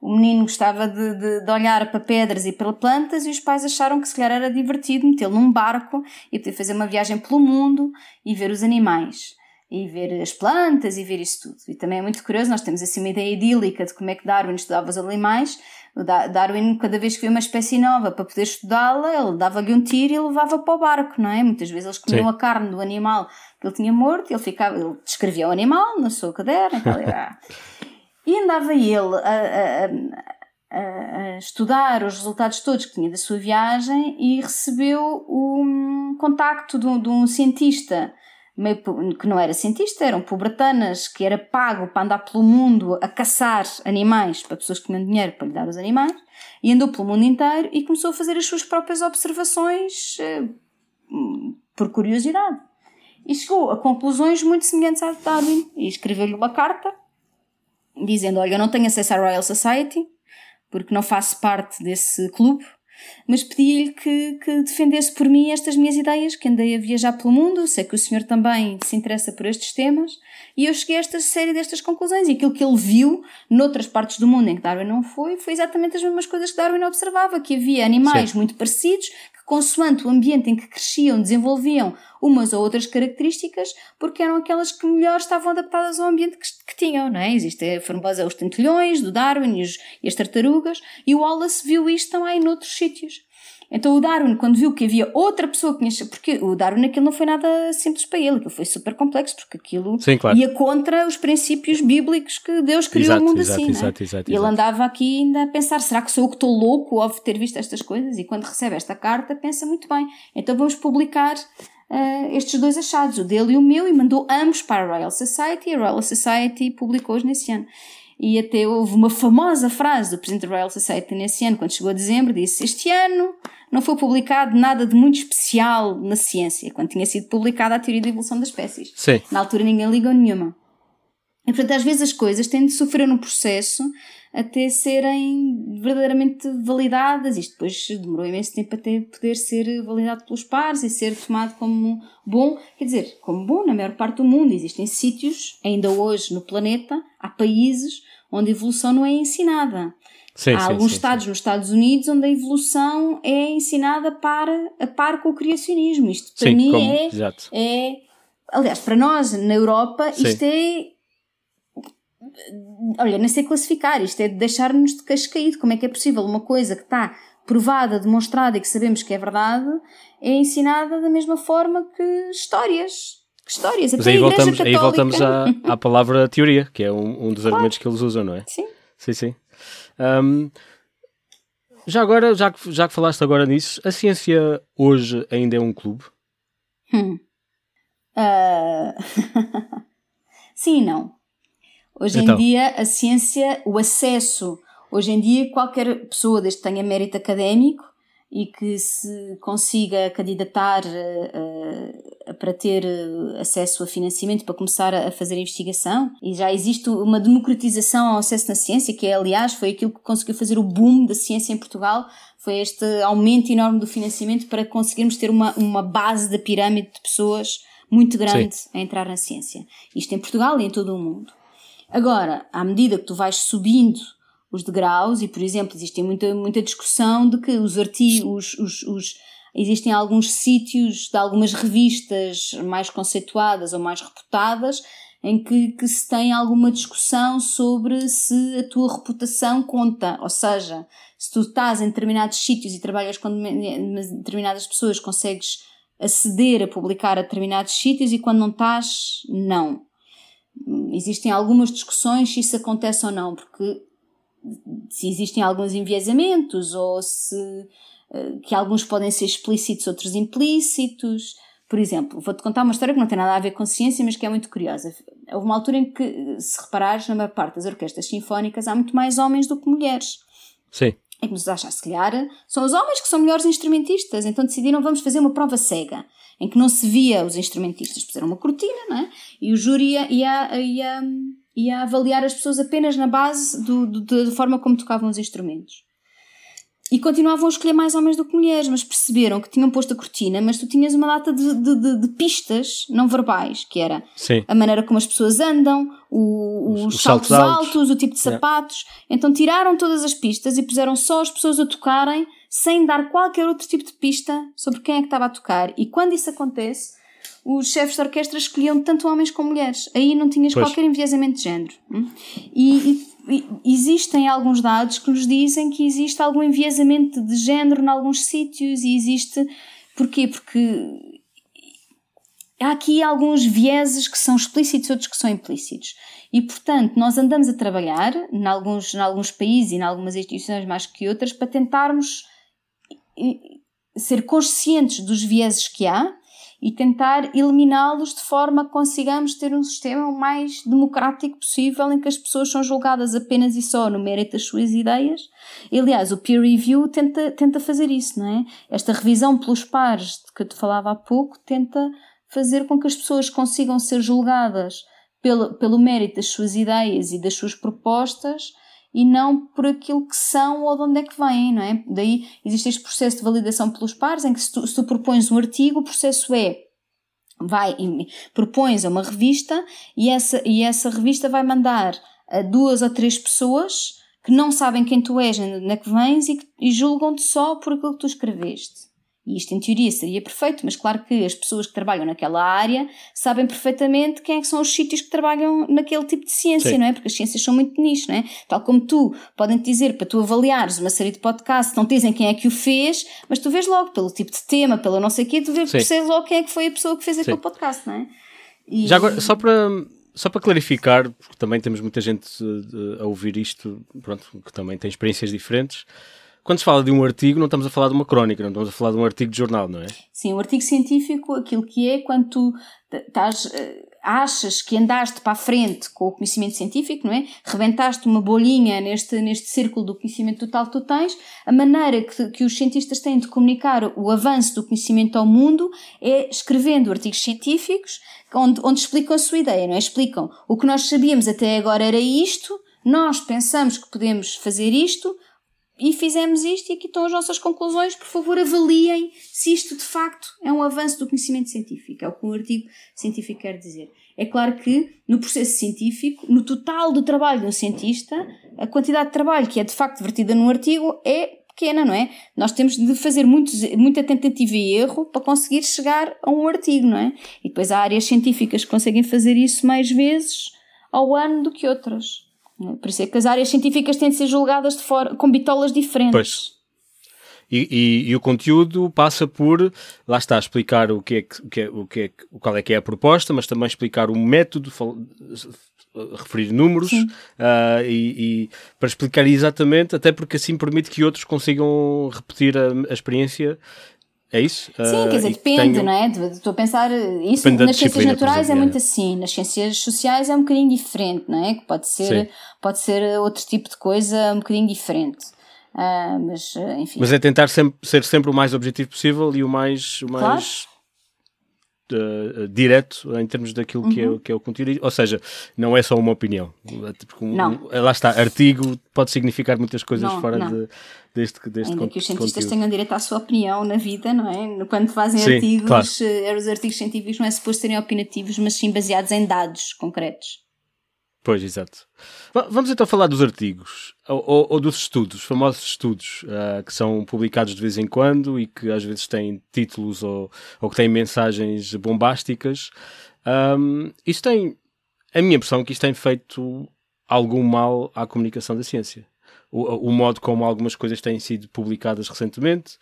Speaker 2: o menino gostava de, de, de, olhar para pedras e para plantas e os pais acharam que se calhar era divertido metê-lo num barco e poder fazer uma viagem pelo mundo e ver os animais e ver as plantas e ver isso tudo. E também é muito curioso, nós temos assim uma ideia idílica de como é que Darwin estudava os animais. O Darwin, cada vez que via uma espécie nova para poder estudá-la, ele dava-lhe um tiro e levava para o barco, não é? Muitas vezes eles comiam Sim. a carne do animal que ele tinha morto, ele, ficava, ele descrevia o animal na sua caderno e andava ele a, a, a, a, estudar os resultados todos que tinha da sua viagem e recebeu um contacto de um, de um cientista meio, que não era cientista, eram pobretanas, que era pago para andar pelo mundo a caçar animais para pessoas que tinham dinheiro para lhe dar os animais, e andou pelo mundo inteiro e começou a fazer as suas próprias observações eh, por curiosidade. E chegou a conclusões muito semelhantes à de Darwin, e escreveu-lhe uma carta dizendo: Olha, eu não tenho acesso à Royal Society, porque não faço parte desse clube mas pedi-lhe que, que, defendesse por mim estas minhas ideias, que andei a viajar pelo mundo, sei que o senhor também se interessa por estes temas, e eu cheguei a esta série destas conclusões. E aquilo que ele viu noutras partes do mundo em que Darwin não foi, foi exatamente as mesmas coisas que Darwin observava, que havia animais Sim. muito parecidos, consoante o ambiente em que cresciam, desenvolviam umas ou outras características, porque eram aquelas que melhor estavam adaptadas ao ambiente que, que tinham, não é? Existem a famosa os tentilhões do Darwin e, os, e, as tartarugas, e o Wallace viu isto também noutros sítios. Então o Darwin, quando viu que havia outra pessoa que tinha. Porque o Darwin aquilo não foi nada simples para ele, aquilo foi super complexo, porque aquilo
Speaker 1: Sim, claro.
Speaker 2: ia contra os princípios bíblicos que Deus criou exato, o mundo exato, assim. Exato, né? exato, e ele andava aqui ainda a pensar: será que sou eu que estou louco ao ter visto estas coisas? E quando recebe esta carta, pensa muito bem. Então vamos publicar uh, estes dois achados, o dele e o meu, e mandou ambos para a Royal Society, e a Royal Society publicou-os nesse ano. e até houve uma famosa frase do Presidente da Royal Society nesse ano, quando chegou a dezembro, disse: Este ano não foi publicado nada de muito especial na ciência, quando tinha sido publicada a teoria da evolução das espécies.
Speaker 1: Sim.
Speaker 2: Na altura ninguém ligou nenhuma. E portanto, às vezes as coisas têm de sofrer no processo até serem verdadeiramente validadas. Isto depois demorou imenso tempo até poder ser validado pelos pares e ser tomado como bom. Quer dizer, como bom na maior parte do mundo. Existem sítios, ainda hoje no planeta, há países onde a evolução não é ensinada.
Speaker 1: Sim,
Speaker 2: há
Speaker 1: sim,
Speaker 2: alguns
Speaker 1: sim,
Speaker 2: estados nos Estados Unidos onde a evolução é ensinada para, a par com o criacionismo. Isto para mim
Speaker 1: como-
Speaker 2: é, é. Aliás, para nós, na Europa, isto é. Olha, nem sei classificar, isto é de deixar-nos de queixo caído. Como é que é possível uma coisa que está provada, demonstrada e que sabemos que é verdade, é ensinada da mesma forma que histórias. Histórias.
Speaker 1: Mas aí voltamos, aí voltamos à, à palavra teoria, que é um, um dos argumentos que eles usam, não é?
Speaker 2: Sim.
Speaker 1: Sim, sim. Ahm, já agora, já que, já que falaste agora nisso, a ciência hoje ainda é um clube?
Speaker 2: Hum. Ah, Sim e não. Hoje
Speaker 1: Então.
Speaker 2: em dia, a ciência, o acesso, hoje em dia, qualquer pessoa, desde que tenha mérito académico e que se consiga candidatar eh, para ter eh, acesso a financiamento para começar a fazer investigação, e já existe uma democratização ao acesso na ciência, que é, aliás, foi aquilo que conseguiu fazer o boom da ciência em Portugal, foi este aumento enorme do financiamento para conseguirmos ter uma, uma base da pirâmide de pessoas muito grande a entrar na ciência. Isto em Portugal e em todo o mundo. Agora, à medida que tu vais subindo os degraus, e por exemplo, existe muita, muita discussão de que os artigos, os, os, existem alguns sítios de algumas revistas mais conceituadas ou mais reputadas em que, que se tem alguma discussão sobre se a tua reputação conta, ou seja, se tu estás em determinados sítios e trabalhas com determinadas pessoas, consegues aceder a publicar a determinados sítios e quando não estás, não. Existem algumas discussões se isso acontece ou não, porque se existem alguns enviesamentos ou se eh, que alguns podem ser explícitos, outros implícitos. Por exemplo, vou-te contar uma história que não tem nada a ver com ciência, mas que é muito curiosa. Houve uma altura em que, se reparares, na maior parte das orquestras sinfónicas há muito mais homens do que mulheres.
Speaker 1: Sim.
Speaker 2: É que nos acha, se calhar, são os homens que são melhores instrumentistas, então decidiram vamos fazer uma prova cega, em que não se via os instrumentistas, puseram uma cortina, não é? E o júri ia, ia, ia, ia avaliar as pessoas apenas na base do, do, da forma como tocavam os instrumentos. E continuavam a escolher mais homens do que mulheres, mas perceberam que tinham posto a cortina, mas tu tinhas uma data de, de, de, de pistas não verbais, que era
Speaker 1: Sim.
Speaker 2: a maneira como as pessoas andam, o- os,
Speaker 1: Os- os
Speaker 2: saltos, altos,
Speaker 1: altos.
Speaker 2: o tipo de sapatos. Então tiraram todas as pistas e puseram só as pessoas a tocarem sem dar qualquer outro tipo de pista sobre quem é que estava a tocar. E quando isso acontece, os chefes de orquestra escolhiam tanto homens como mulheres. Aí não tinhas
Speaker 1: Pois.
Speaker 2: qualquer enviesamento de género. hum? E- e existem alguns dados que nos dizem que existe algum enviesamento de género em alguns sítios e existe. Porquê? Porque há aqui alguns vieses que são explícitos outros que são implícitos. E, portanto, nós andamos a trabalhar, em alguns, em alguns países e em algumas instituições mais que outras, para tentarmos e- ser conscientes dos vieses que há e tentar eliminá-los de forma que consigamos ter um sistema o mais democrático possível em que as pessoas são julgadas apenas e só no mérito das suas ideias. Aliás, o peer review tenta, tenta fazer isso, não é? Esta revisão pelos pares de que eu te falava há pouco tenta fazer com que as pessoas consigam ser julgadas pelo, pelo mérito das suas ideias e das suas propostas e não por aquilo que são ou de onde é que vêm, não é? Daí existe este processo de validação pelos pares em que se tu, se tu propões um artigo, o processo é vai propões a uma revista e essa, e essa revista vai mandar a duas ou três pessoas que não sabem quem tu és, de onde é que vens e, e julgam-te só por aquilo que tu escreveste. E isto, em teoria, seria perfeito, mas claro que as pessoas que trabalham naquela área sabem perfeitamente quem é que são os sítios que trabalham naquele tipo de ciência,
Speaker 1: Sim.
Speaker 2: não é? Porque as ciências são muito nicho, não é? Tal como tu, podem te dizer para tu avaliares uma série de podcasts, não dizem quem é que o fez, mas tu vês logo pelo tipo de tema, pelo não sei o quê, tu vês, percebes logo quem é que foi a pessoa que fez aquele
Speaker 1: Sim.
Speaker 2: podcast, não é? E-
Speaker 1: Já agora, só para, só para clarificar, porque também temos muita gente eh, a ouvir isto, pronto, que também tem experiências diferentes. Quando se fala de um artigo, não estamos a falar de uma crónica, não estamos a falar de um artigo de jornal, não é?
Speaker 2: Sim, o artigo científico, aquilo que é quando tu estás. eh, achas que andaste para a frente com o conhecimento científico, não é? Rebentaste uma bolinha neste, neste círculo do conhecimento total que tu tens, a maneira que, que os cientistas têm de comunicar o avanço do conhecimento ao mundo é escrevendo artigos científicos onde, onde explicam a sua ideia, não é? Explicam o que nós sabíamos até agora era isto, nós pensamos que podemos fazer isto, e fizemos isto e aqui estão as nossas conclusões. Por favor, avaliem se isto de facto é um avanço do conhecimento científico. É o que um artigo científico quer dizer. É claro que no processo científico, no total do trabalho de um cientista, a quantidade de trabalho que é de facto vertida num artigo é pequena, não é? Nós temos de fazer muitos, muita tentativa e erro para conseguir chegar a um artigo, não é? E depois há áreas científicas que conseguem fazer isso mais vezes ao ano do que outras. Por isso é que as áreas científicas têm de ser julgadas de fora, com bitolas diferentes.
Speaker 1: Pois. E, e, e, o conteúdo passa por, lá está, explicar o que é, o que é, o que é, qual é que é a proposta, mas também explicar o método, referir números uh, e, e, para explicar exatamente, até porque assim permite que outros consigam repetir a, a experiência é isso?
Speaker 2: Sim, quer dizer, uh, depende, tenho... não é? Estou a pensar, isso depende nas ciências naturais é muito assim, nas ciências sociais é um bocadinho diferente, não é? Que pode ser, pode ser outro tipo de coisa um bocadinho diferente. Uh, mas, enfim.
Speaker 1: Mas é tentar sempre, ser sempre o mais objetivo possível e o mais, o mais uh, direto em termos daquilo uhum. que, é, uhum. que é o conteúdo. Ou seja, não é só uma opinião.
Speaker 2: Não.
Speaker 1: lá está, artigo pode significar muitas coisas não, fora não. De, deste, deste
Speaker 2: Ainda que os cientistas conteúdo. tenham direito à sua opinião na vida, não é? Quando fazem sim, artigos, claro. Eh, os artigos científicos não é suposto serem opinativos, mas sim baseados em dados concretos.
Speaker 1: Pois, exato. Vamos então falar dos artigos, ou, ou dos estudos, famosos estudos, uh, que são publicados de vez em quando e que às vezes têm títulos ou, ou que têm mensagens bombásticas. Um, isto tem, a minha impressão é que isto tem feito algum mal à comunicação da ciência. O, o, modo como algumas coisas têm sido publicadas recentemente,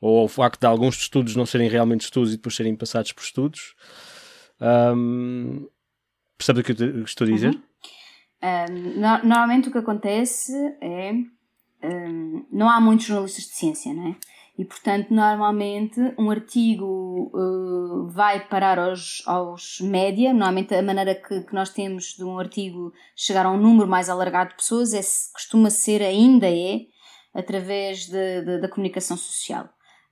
Speaker 1: ou o facto de alguns estudos não serem realmente estudos e depois serem passados por estudos. Um, o que eu estou a dizer? Uhum.
Speaker 2: No, normalmente o que acontece é um, não há muitos jornalistas de ciência, não é? E portanto, normalmente um artigo uh, vai parar aos, aos média. Normalmente, a maneira que, que, nós temos de um artigo chegar a um número mais alargado de pessoas é, costuma ser, ainda é, através de, de, da comunicação social.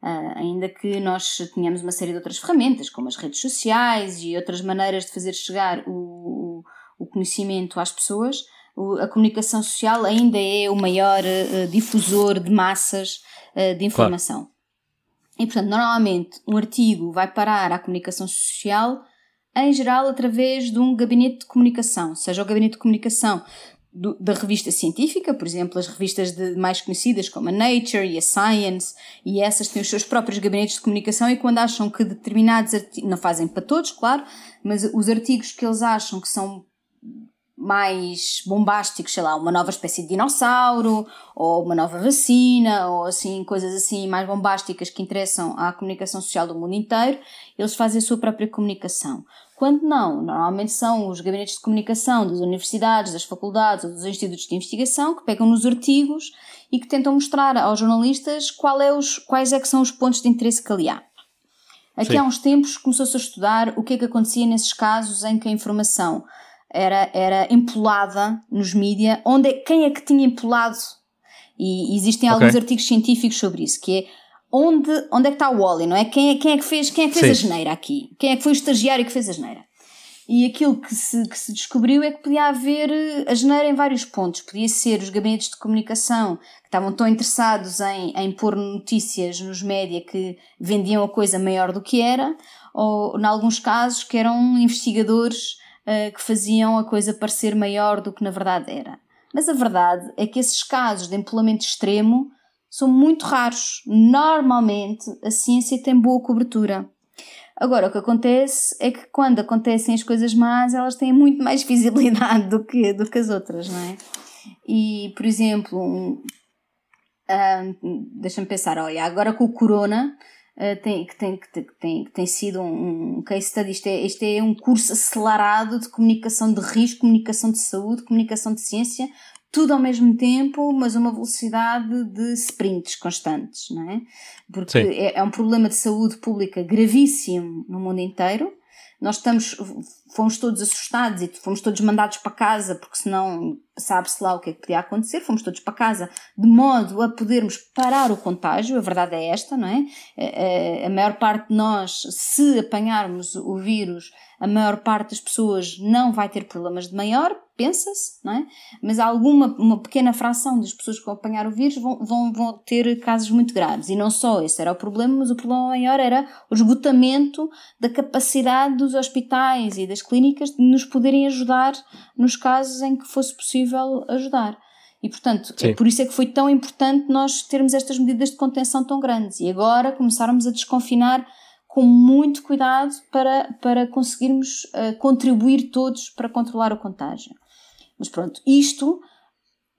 Speaker 2: Uh, ainda que nós tenhamos uma série de outras ferramentas, como as redes sociais e outras maneiras de fazer chegar o conhecimento às pessoas, a comunicação social ainda é o maior uh, difusor de massas uh, de informação. Claro. E, portanto, normalmente um artigo vai parar à comunicação social, em geral, através de um gabinete de comunicação, seja o gabinete de comunicação do, da revista científica, por exemplo, as revistas de, mais conhecidas como a Nature e a Science, e essas têm os seus próprios gabinetes de comunicação e quando acham que determinados artigos, não fazem para todos, claro, mas os artigos que eles acham que são mais bombásticos, sei lá, uma nova espécie de dinossauro, ou uma nova vacina, ou assim, coisas assim mais bombásticas que interessam à comunicação social do mundo inteiro, eles fazem a sua própria comunicação. Quando não, normalmente são os gabinetes de comunicação das universidades, das faculdades ou dos institutos de investigação que pegam nos artigos e que tentam mostrar aos jornalistas qual é os, quais é que são os pontos de interesse que ali há. Aqui Sim. há uns tempos começou-se a estudar o que é que acontecia nesses casos em que a informação era, era empolada nos mídia, onde é, quem é que tinha empolado? E existem okay. alguns artigos científicos sobre isso, que é onde, onde é que está o Wally, não é? Quem é, quem é que fez, quem é que fez a geneira aqui? Quem é que foi o estagiário que fez a geneira? E aquilo que se, que se descobriu é que podia haver eh, a geneira em vários pontos. Podia ser os gabinetes de comunicação que estavam tão interessados em, em pôr notícias nos média que vendiam a coisa maior do que era, ou, em alguns casos, que eram investigadores uh, que faziam a coisa parecer maior do que na verdade era. Mas a verdade é que esses casos de empolamento extremo são muito raros. Normalmente a ciência tem boa cobertura. Agora, o que acontece é que quando acontecem as coisas más, elas têm muito mais visibilidade do que, do que as outras, não é? E, por exemplo, um, um, deixa-me pensar, olha, agora com o Corona, uh, tem, que, tem, que, tem, que tem sido um, um case study, isto é, isto é um curso acelerado de comunicação de risco, comunicação de saúde, comunicação de ciência, tudo ao mesmo tempo, mas uma velocidade de sprints constantes, não é? Porque é, é, um problema de saúde pública gravíssimo no mundo inteiro, nós estamos, fomos todos assustados e fomos todos mandados para casa, porque senão sabe-se lá o que é que podia acontecer, fomos todos para casa de modo a podermos parar o contágio, a verdade é esta, não é? A, a, a maior parte de nós, se apanharmos o vírus, a maior parte das pessoas não vai ter problemas de maior, pensa-se, não é? Mas alguma, uma pequena fração das pessoas que vão apanhar o vírus vão, vão, vão ter casos muito graves. E não só esse era o problema, mas o problema maior era o esgotamento da capacidade dos hospitais e das clínicas de nos poderem ajudar nos casos em que fosse possível ajudar. E, portanto, é por isso é que foi tão importante nós termos estas medidas de contenção tão grandes e agora começarmos a desconfinar com muito cuidado para, para conseguirmos uh, contribuir todos para controlar o contágio. Mas pronto, isto,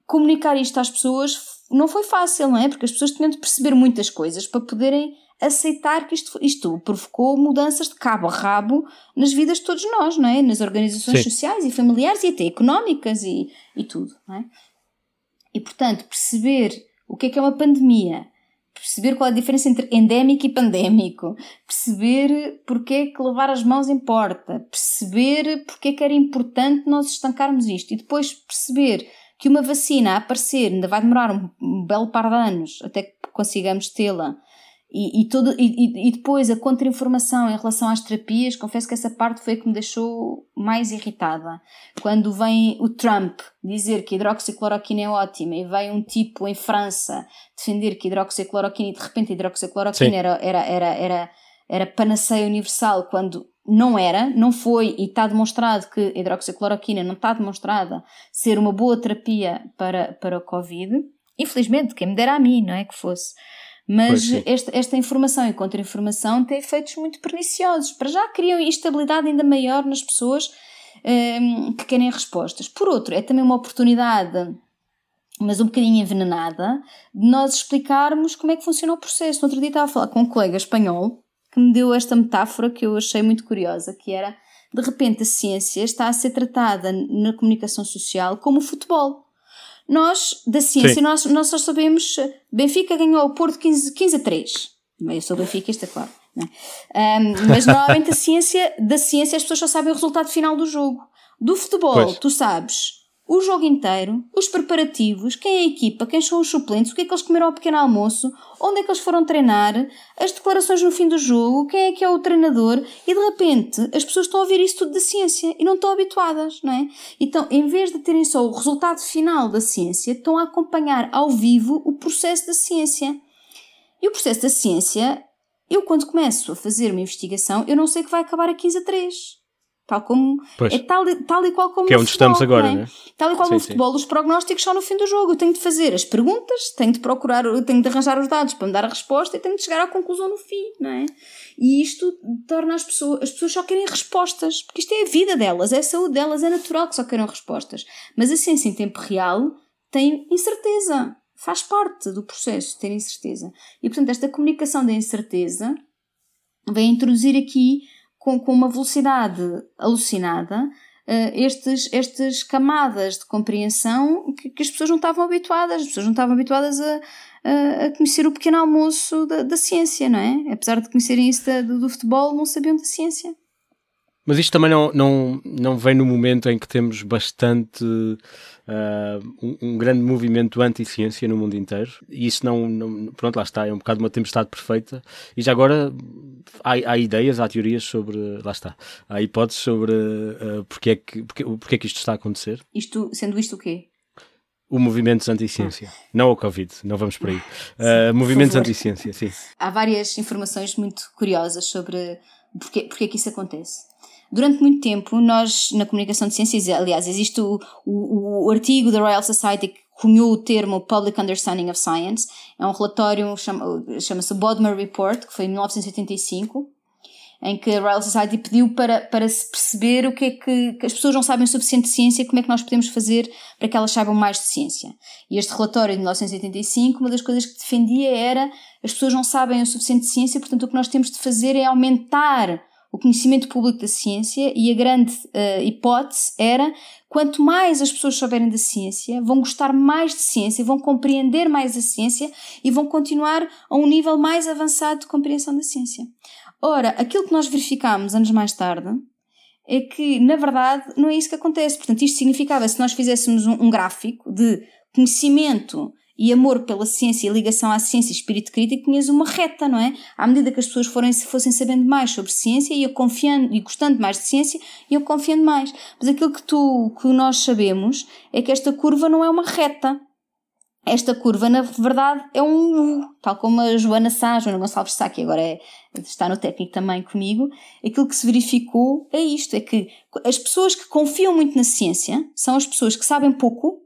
Speaker 2: comunicar isto às pessoas não foi fácil, não é? Porque as pessoas tinham de perceber muitas coisas para poderem aceitar que isto, isto provocou mudanças de cabo a rabo nas vidas de todos nós, não é? Nas organizações Sim. sociais e familiares e até económicas e, e tudo, não é? E portanto, perceber o que é que é uma pandemia, perceber qual é a diferença entre endémico e pandémico, perceber porque é que lavar as mãos importa, perceber porque é que era importante nós estancarmos isto e depois perceber que uma vacina a aparecer ainda vai demorar um, um belo par de anos até que consigamos tê-la e, e, todo, e, e depois a contra-informação em relação às terapias, confesso que essa parte foi a que me deixou mais irritada. Quando vem o Trump dizer que hidroxicloroquina é ótima e vem um tipo em França defender que hidroxicloroquina e de repente a hidroxicloroquina era, era, era, era, era panaceia universal quando não era, não foi e está demonstrado que a hidroxicloroquina não está demonstrada ser uma boa terapia para, para o Covid. Infelizmente, quem me dera a mim, não é que fosse. Mas esta, esta informação e contra-informação tem efeitos muito perniciosos. Para já criam instabilidade ainda maior nas pessoas um, que querem respostas. Por outro, é também uma oportunidade, mas um bocadinho envenenada, de nós explicarmos como é que funciona o processo. No outro dia estava a falar com um colega espanhol que me deu esta metáfora que eu achei muito curiosa, que era, de repente, a ciência está a ser tratada na comunicação social como o futebol. Nós, da ciência, nós, nós só sabemos. Benfica ganhou o Porto 15, 15 a 3. Eu sou benfiquista, claro. É? Um, mas normalmente a ciência, da ciência as pessoas só sabem o resultado final do jogo. Do futebol, pois. tu sabes o jogo inteiro, os preparativos, quem é a equipa, quem são os suplentes, o que é que eles comeram ao pequeno almoço, onde é que eles foram treinar, as declarações no fim do jogo, quem é que é o treinador, e de repente as pessoas estão a ouvir isso tudo da ciência e não estão habituadas, não é? Então, em vez de terem só o resultado final da ciência, estão a acompanhar ao vivo o processo da ciência. E o processo da ciência, eu quando começo a fazer uma investigação, eu não sei que vai acabar a 15 a 3. Tal como pois. é tal, tal e qual como
Speaker 1: que é onde futebol, estamos agora, é? né?
Speaker 2: Tal e qual sim, no futebol, sim. os prognósticos são no fim do jogo. Eu tenho de fazer as perguntas, tenho de procurar, tenho de arranjar os dados para me dar a resposta e tenho de chegar à conclusão no fim, não é? E isto torna as pessoas, as pessoas só querem respostas, porque isto é a vida delas, é a saúde delas, é natural que só queiram respostas. Mas a ciência em tempo real tem incerteza, faz parte do processo ter incerteza. E portanto, esta comunicação da incerteza vem introduzir aqui com, com uma velocidade alucinada uh, estes, estas camadas de compreensão que, que, as pessoas não estavam habituadas, as pessoas não estavam habituadas a, a, conhecer o pequeno almoço da, da, ciência, não é? Apesar de conhecerem isso da, do, do futebol, não sabiam da ciência.
Speaker 1: Mas isto também não, não, não vem no momento em que temos bastante. Uh, um, um, grande movimento anti-ciência no mundo inteiro. E isso não, não, Pronto, lá está, é um bocado uma tempestade perfeita. E já agora há, há ideias, há teorias sobre. Lá está. Há hipóteses sobre uh, porque, é que, porque, porque é que isto está a acontecer.
Speaker 2: Isto, sendo isto o quê?
Speaker 1: o movimentos anti-ciência, ah. não o Covid, não vamos por aí. Uh, movimentos anti-ciência, sim.
Speaker 2: Há várias informações muito curiosas sobre porque, porque é que isso acontece. Durante muito tempo, nós, na comunicação de ciências, aliás, existe o, o, o artigo da Royal Society que cunhou o termo Public Understanding of Science. É um relatório, chama-se chama Bodmer Report, que foi em 1985, em que a Royal Society pediu para, para se perceber o que é que, que, as pessoas não sabem o suficiente de ciência, como é que nós podemos fazer para que elas saibam mais de ciência. E este relatório de 1985, uma das coisas que defendia era as pessoas não sabem o suficiente de ciência, portanto o que nós temos de fazer é aumentar o conhecimento público da ciência e a grande uh, hipótese era quanto mais as pessoas souberem da ciência, vão gostar mais de ciência, vão compreender mais a ciência e vão continuar a um nível mais avançado de compreensão da ciência. Ora, aquilo que nós verificámos anos mais tarde é que, na verdade, não é isso que acontece. Portanto, isto significava, se nós fizéssemos um, um gráfico de conhecimento e amor pela ciência e ligação à ciência e espírito crítico, tinhas uma reta, não é? À medida que as pessoas forem, fossem sabendo mais sobre ciência e confiando e gostando mais de ciência, iam confiando mais. Mas aquilo que tu, que nós sabemos é que esta curva não é uma reta. Esta curva, na verdade, é um U, tal como a Joana Sá, Joana Gonçalves Sá, que agora é, está no técnico também comigo. Aquilo que se verificou é isto: é que as pessoas que confiam muito na ciência são as pessoas que sabem pouco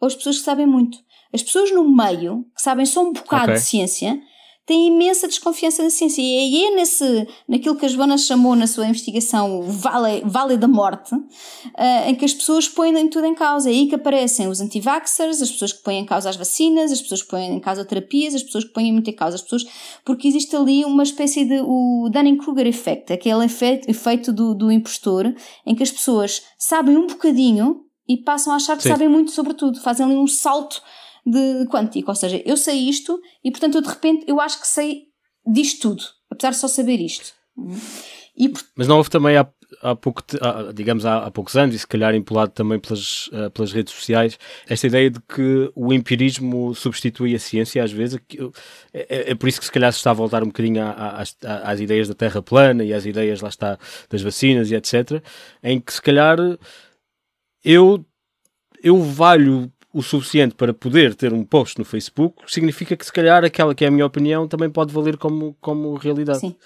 Speaker 2: ou as pessoas que sabem muito. As pessoas no meio, que sabem só um bocado okay. de ciência, têm imensa desconfiança na ciência. E aí é nesse, naquilo que a Joana chamou na sua investigação o vale, vale da morte, uh, em que as pessoas põem tudo em causa. É aí que aparecem os anti-vaxxers, as pessoas que põem em causa as vacinas, as pessoas que põem em causa terapias, as pessoas que põem muito em causa as pessoas, porque existe ali uma espécie de o Dunning-Kruger effect, aquele efeito, efeito do, do impostor, em que as pessoas sabem um bocadinho e passam a achar que Sim. sabem muito sobre tudo, fazem ali um salto de quântico, ou seja, eu sei isto e portanto eu de repente eu acho que sei disto tudo, apesar de só saber isto.
Speaker 1: E, Mas não houve também há, há pouco, há, digamos há, há, poucos anos, e se calhar empolado também pelas, uh, pelas redes sociais, esta ideia de que o empirismo substitui a ciência às vezes. É, é, é por isso que se calhar se está a voltar um bocadinho às, às ideias da Terra plana e às ideias, lá está, das vacinas e etc. Em que se calhar eu eu valho o suficiente para poder ter um post no Facebook, significa que se calhar aquela que é a minha opinião também pode valer como, como realidade. Sim.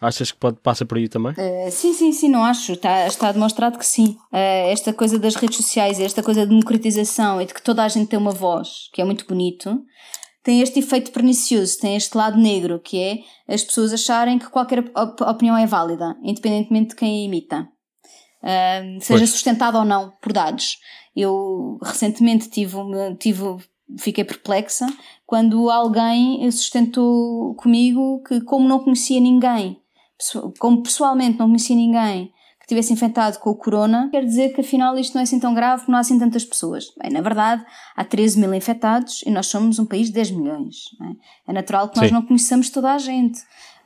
Speaker 1: Achas que pode, passa por aí também?
Speaker 2: Uh, sim, sim, sim, não acho. Está, está demonstrado que sim. Uh, esta coisa das redes sociais, esta coisa da democratização e de que toda a gente tem uma voz, que é muito bonito, tem este efeito pernicioso, tem este lado negro, que é as pessoas acharem que qualquer op opinião é válida, independentemente de quem a imita. Uh, seja pois. sustentada ou não por dados. Eu recentemente tive, tive fiquei perplexa quando alguém sustentou comigo que, como não conhecia ninguém, como pessoalmente não conhecia ninguém que tivesse infectado com o corona, quer dizer que afinal isto não é assim tão grave porque não há assim tantas pessoas. Bem, na verdade, há 13 mil infectados e nós somos um país de 10 milhões. É? é? natural que nós Sim. não conheçamos toda a gente.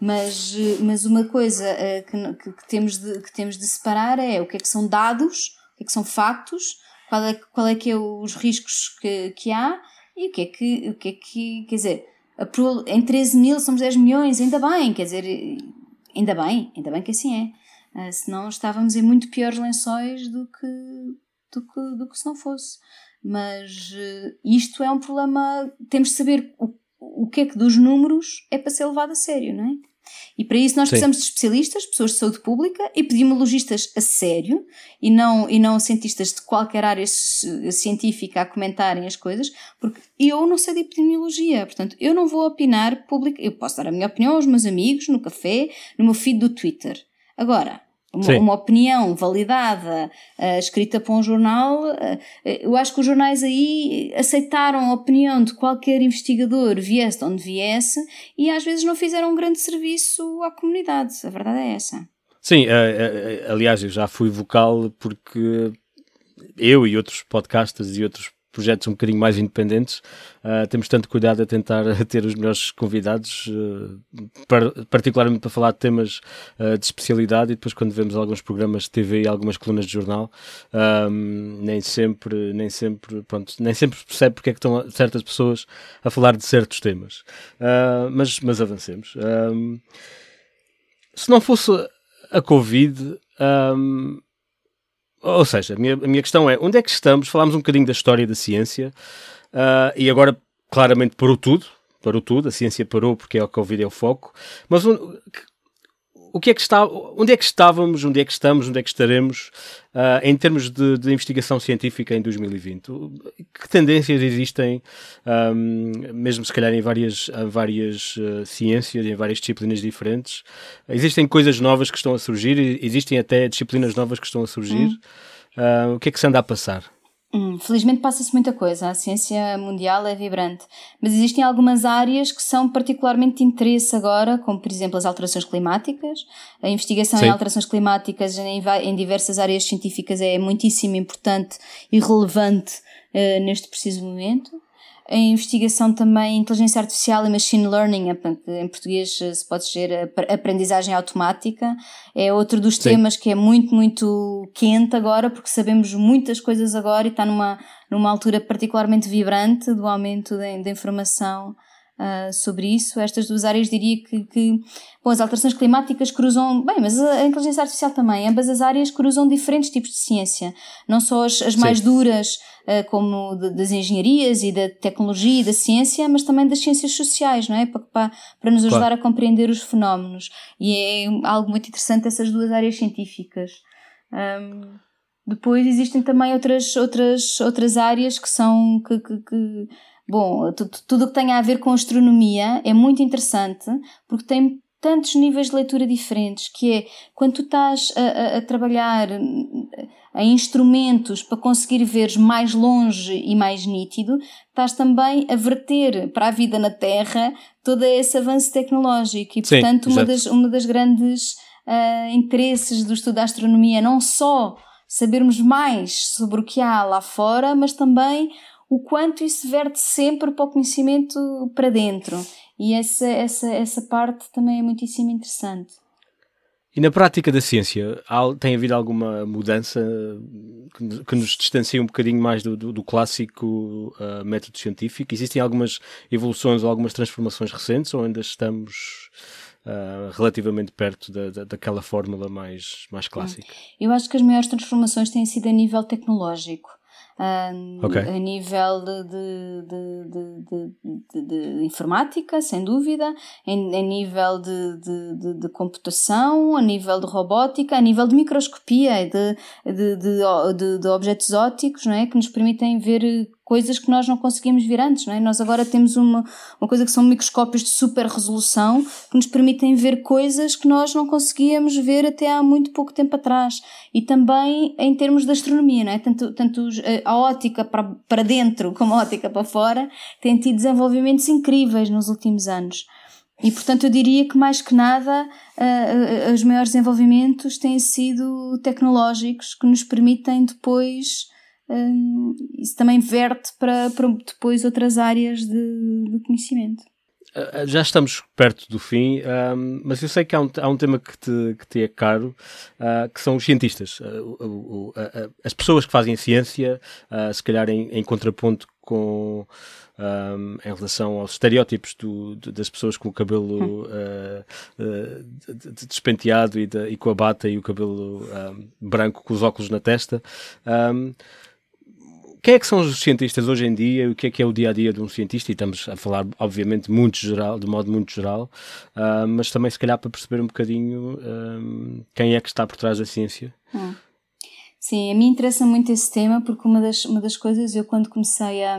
Speaker 2: Mas, mas uma coisa eh, que, que, temos de, que temos de separar é o que é que são dados, o que é que são factos qual é, qual é que é os riscos que, que há e o que é que, o que é que, quer dizer, em 13 mil somos 10 milhões, ainda bem, quer dizer, ainda bem, ainda bem que assim é. Uh, senão estávamos em muito piores lençóis do que, do que, do que se não fosse. Mas uh, isto é um problema, temos de saber o, o que é que dos números é para ser levado a sério, não é? E para isso nós Sim. precisamos de especialistas, pessoas de saúde pública, epidemiologistas a sério e não, e não cientistas de qualquer área científica a comentarem as coisas, porque eu não sei de epidemiologia, portanto eu não vou opinar público, eu posso dar a minha opinião aos meus amigos no café, no meu feed do Twitter. Agora, uma, uma, opinião validada, uh, escrita para um jornal, uh, eu acho que os jornais aí aceitaram a opinião de qualquer investigador, viesse de onde viesse, e às vezes não fizeram um grande serviço à comunidade. A verdade é essa.
Speaker 1: Sim, uh, aliás, eu já fui vocal porque eu e outros podcasters e outros projetos um bocadinho mais independentes, uh, temos tanto cuidado a tentar ter os melhores convidados, uh, par particularmente para falar de temas uh, de especialidade e depois quando vemos alguns programas de TV e algumas colunas de jornal, nem sempre, nem sempre, pronto, nem sempre percebe porque é que estão certas pessoas a falar de certos temas. mas, mas avancemos. se não fosse a Covid, um, ou seja, a minha, a minha questão é: onde é que estamos? Falámos um bocadinho da história da ciência uh, e agora claramente parou tudo. Parou tudo, a ciência parou porque é o Covid é o foco. Mas o que é que está, onde é que estávamos, onde é que estamos, onde é que estaremos uh, em termos de, de, investigação científica em 2020? Que tendências existem, um, mesmo se calhar em várias, várias uh, ciências, em várias disciplinas diferentes? Existem coisas novas que estão a surgir, existem até disciplinas novas que estão a surgir. Uh, o que é que se anda a passar?
Speaker 2: Hum, felizmente passa-se muita coisa, a ciência mundial é vibrante, mas existem algumas áreas que são particularmente de interesse agora, como por exemplo as alterações climáticas. A investigação Sim. em alterações climáticas em, em, diversas áreas científicas é muitíssimo importante e relevante uh, neste preciso momento. A investigação também inteligência artificial e machine learning, em português se pode dizer aprendizagem automática, é outro dos Sim. temas que é muito, muito quente agora, porque sabemos muitas coisas agora e está numa, numa altura particularmente vibrante do aumento da informação uh, sobre isso. Estas duas áreas diria que, que bom, as alterações climáticas cruzam, bem, mas a inteligência artificial também, ambas as áreas cruzam diferentes tipos de ciência, não só as, as mais duras, uh, como de, das engenharias e da tecnologia e da ciência, mas também das ciências sociais, não é? Para, para, para nos ajudar claro. a compreender os fenómenos. E é algo muito interessante essas duas áreas científicas. Um, depois existem também outras, outras, outras áreas que são que, que, que Bom, tudo o que tem a ver com astronomia é muito interessante porque tem tantos níveis de leitura diferentes, que é quando tu estás a, a, a trabalhar em instrumentos para conseguir ver mais longe e mais nítido, estás também a verter para a vida na Terra todo esse avanço tecnológico. E, Sim, portanto, uma das, uma das grandes uh, interesses do estudo da astronomia é não só sabermos mais sobre o que há lá fora, mas também o quanto isso verte sempre para o conhecimento para dentro. E essa, essa, essa parte também é muitíssimo interessante.
Speaker 1: E na prática da ciência, tem havido alguma mudança que nos distancia um bocadinho mais do, do, do clássico uh, método científico? Existem algumas evoluções ou algumas transformações recentes ou ainda estamos uh, relativamente perto da, da, daquela fórmula mais, mais clássica?
Speaker 2: Eu acho que as maiores transformações têm sido a nível tecnológico okay. a nível de, de, de, de, informática, sem dúvida, em, a nível de, computação, a nível de robótica, a nível de microscopia, de, de, de, objetos ópticos, não é? que nos permitem ver coisas que nós não conseguimos ver antes, não é? Nós agora temos uma, uma coisa que são microscópios de super resolução que nos permitem ver coisas que nós não conseguíamos ver até há muito pouco tempo atrás. E também em termos de astronomia, não é? Tanto, tanto a ótica para, para dentro como a ótica para fora têm tido desenvolvimentos incríveis nos últimos anos. E portanto eu diria que mais que nada uh, os maiores desenvolvimentos têm sido tecnológicos que nos permitem depois um, isso também verte para, para depois outras áreas de, de conhecimento.
Speaker 1: Ah, ah, já estamos perto do fim, um, mas eu sei que há um, há um tema que te, que te é caro, uh, que são os cientistas. Uh, as pessoas que fazem ciência, se calhar em, em contraponto com. Um, em relação aos estereótipos do, das pessoas com o cabelo uh, uh, despenteado e, de, e, com a bata e o cabelo branco com os óculos na testa. Um, quem é que são os cientistas hoje em dia? O que é que é o dia a dia de um cientista? E estamos a falar, obviamente, muito geral, de modo muito geral, uh, mas também, se calhar, para perceber um bocadinho uh, quem é que está por trás da ciência. Hum.
Speaker 2: Sim, a mim interessa muito esse tema porque uma das, uma das coisas, eu quando comecei a,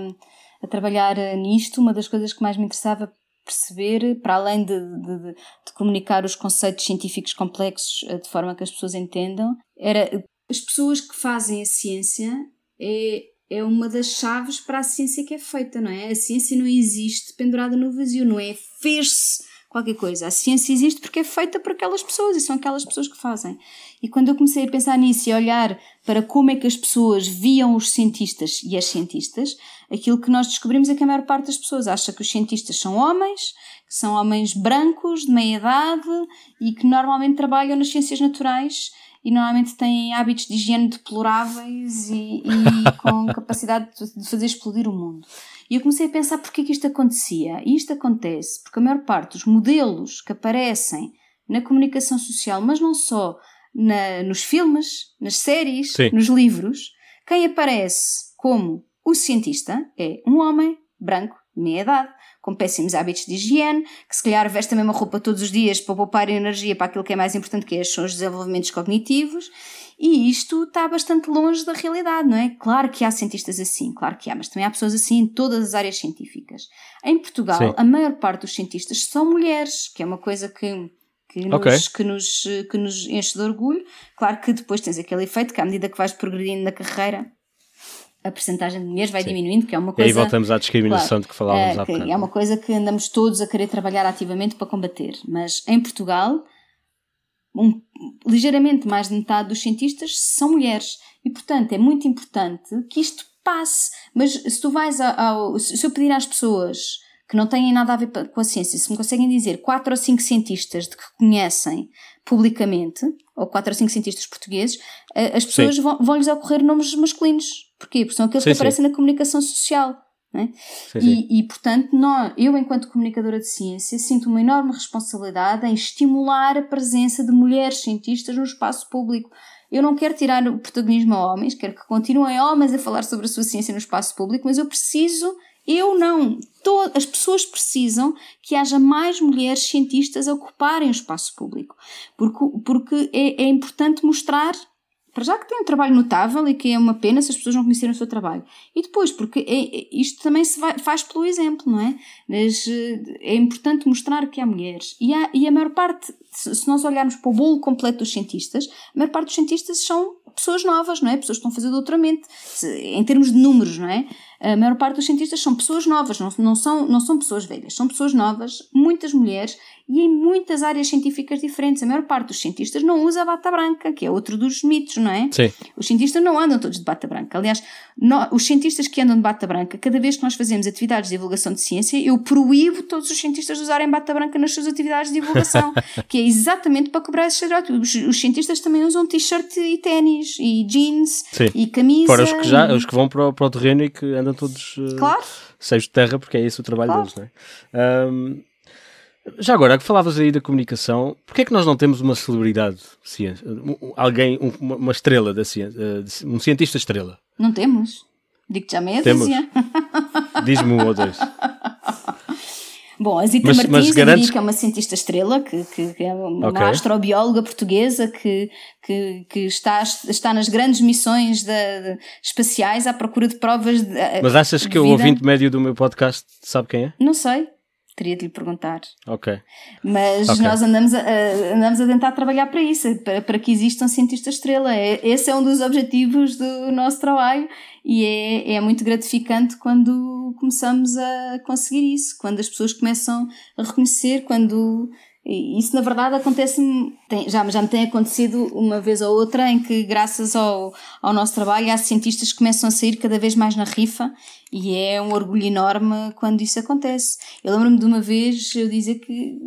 Speaker 2: a trabalhar nisto, uma das coisas que mais me interessava perceber, para além de, de, de, comunicar os conceitos científicos complexos de forma que as pessoas entendam, era as pessoas que fazem a ciência é é uma das chaves para a ciência que é feita, não é? A ciência não existe pendurada no vazio, não é fez-se qualquer coisa. A ciência existe porque é feita por aquelas pessoas e são aquelas pessoas que fazem. E quando eu comecei a pensar nisso e a olhar para como é que as pessoas viam os cientistas e as cientistas, aquilo que nós descobrimos é que a maior parte das pessoas acha que os cientistas são homens, que são homens brancos, de meia idade e que normalmente trabalham nas ciências naturais e normalmente têm hábitos de higiene deploráveis e, e com capacidade de fazer explodir o mundo. E eu comecei a pensar porque é que isto acontecia. E isto acontece porque a maior parte dos modelos que aparecem na comunicação social, mas não só na, nos filmes, nas séries, Sim. nos livros, quem aparece como o cientista é um homem branco, meia idade, com péssimos hábitos de higiene, que se calhar veste a mesma roupa todos os dias para poupar energia para aquilo que é mais importante, que é, são os desenvolvimentos cognitivos, e isto está bastante longe da realidade, não é? Claro que há cientistas assim, claro que há, mas também há pessoas assim em todas as áreas científicas. Em Portugal, Sim. a maior parte dos cientistas são mulheres, que é uma coisa que que nos, okay. que, nos, que nos enche de orgulho. Claro que depois tens aquele efeito que, à medida que vais progredindo na carreira, a percentagem de mulheres vai Sim. diminuindo, que é uma coisa.
Speaker 1: E aí voltamos à discriminação claro, de que falávamos
Speaker 2: é,
Speaker 1: há bocado.
Speaker 2: É uma coisa que andamos todos a querer trabalhar ativamente para combater. Mas em Portugal, um, ligeiramente mais de metade dos cientistas são mulheres. E, portanto, é muito importante que isto passe. Mas se tu vais ao. Se eu pedir às pessoas que não têm nada a ver com a ciência, se me conseguem dizer quatro ou cinco cientistas de que conhecem publicamente, ou quatro ou cinco cientistas portugueses, as pessoas vão, vão-lhes ocorrer nomes masculinos. Porquê? Porque são aqueles sim, que aparecem sim. na comunicação social. É? Sim, e, e, portanto, nós, eu, enquanto comunicadora de ciência, sinto uma enorme responsabilidade em estimular a presença de mulheres cientistas no espaço público. Eu não quero tirar o protagonismo a homens, quero que continuem homens a falar sobre a sua ciência no espaço público, mas eu preciso eu não. as pessoas precisam que haja mais mulheres cientistas a ocuparem o espaço público. Porque, porque é, é importante mostrar para já que tem um trabalho notável e que é uma pena se as pessoas não conhecerem o seu trabalho. E depois, porque é, é, isto também se vai, faz pelo exemplo, não é? Mas, eh, é importante mostrar que há mulheres. E, há, e a maior parte, se nós olharmos para o bolo completo dos cientistas, a maior parte dos cientistas são pessoas novas, não é? Pessoas que estão a fazer doutoramento, em termos de números, não é? A maior parte dos cientistas são pessoas novas, não, não, são, não são pessoas velhas, são pessoas novas, muitas mulheres e em muitas áreas científicas diferentes. A maior parte dos cientistas não usa a bata branca, que é outro dos mitos, não é?
Speaker 1: Sim.
Speaker 2: Os cientistas não andam todos de bata branca. Aliás, os cientistas que andam de bata branca, cada vez que nós fazemos atividades de divulgação de ciência, eu proíbo todos os cientistas de usarem bata branca nas suas atividades de divulgação, que é exatamente para cobrar esse estereótipo. Os, os, cientistas também usam t-shirt e ténis, e jeans, Sim. e camisa.
Speaker 1: Fora os que, já, os que vão para o, para o terreno e que andam todos uh,
Speaker 2: claro.
Speaker 1: cheios de terra, porque é esse o trabalho claro. deles, não é? Um, já agora, que falavas aí da comunicação, porquê é que nós não temos uma celebridade de ciência? Alguém, uma, uma estrela da ciência, eh, um cientista estrela?
Speaker 2: Não temos. Digo-te já meia dúzia.
Speaker 1: Diz-me um ou dois.
Speaker 2: Bom, a Zita mas, Martins, mas garantes... que é uma cientista estrela, que, que, que é uma okay. astrobióloga portuguesa que, que, que está, está nas grandes missões de, de espaciais à procura de provas de.
Speaker 1: Mas achas que o ouvinte médio do meu podcast sabe quem é?
Speaker 2: Não sei teria de lhe perguntar.
Speaker 1: Ok.
Speaker 2: Mas okay. nós andamos a, andamos a tentar trabalhar para isso, para, para que exista um cientista estrela. É, esse é um dos objetivos do nosso trabalho e é, é muito gratificante quando começamos a conseguir isso, quando as pessoas começam a reconhecer, quando isso, na verdade, acontece já, já me tem acontecido uma vez ou outra em que, graças ao, ao nosso trabalho, há cientistas que começam a sair cada vez mais na rifa e é um orgulho enorme quando isso acontece. Eu lembro-me de uma vez eu dizer que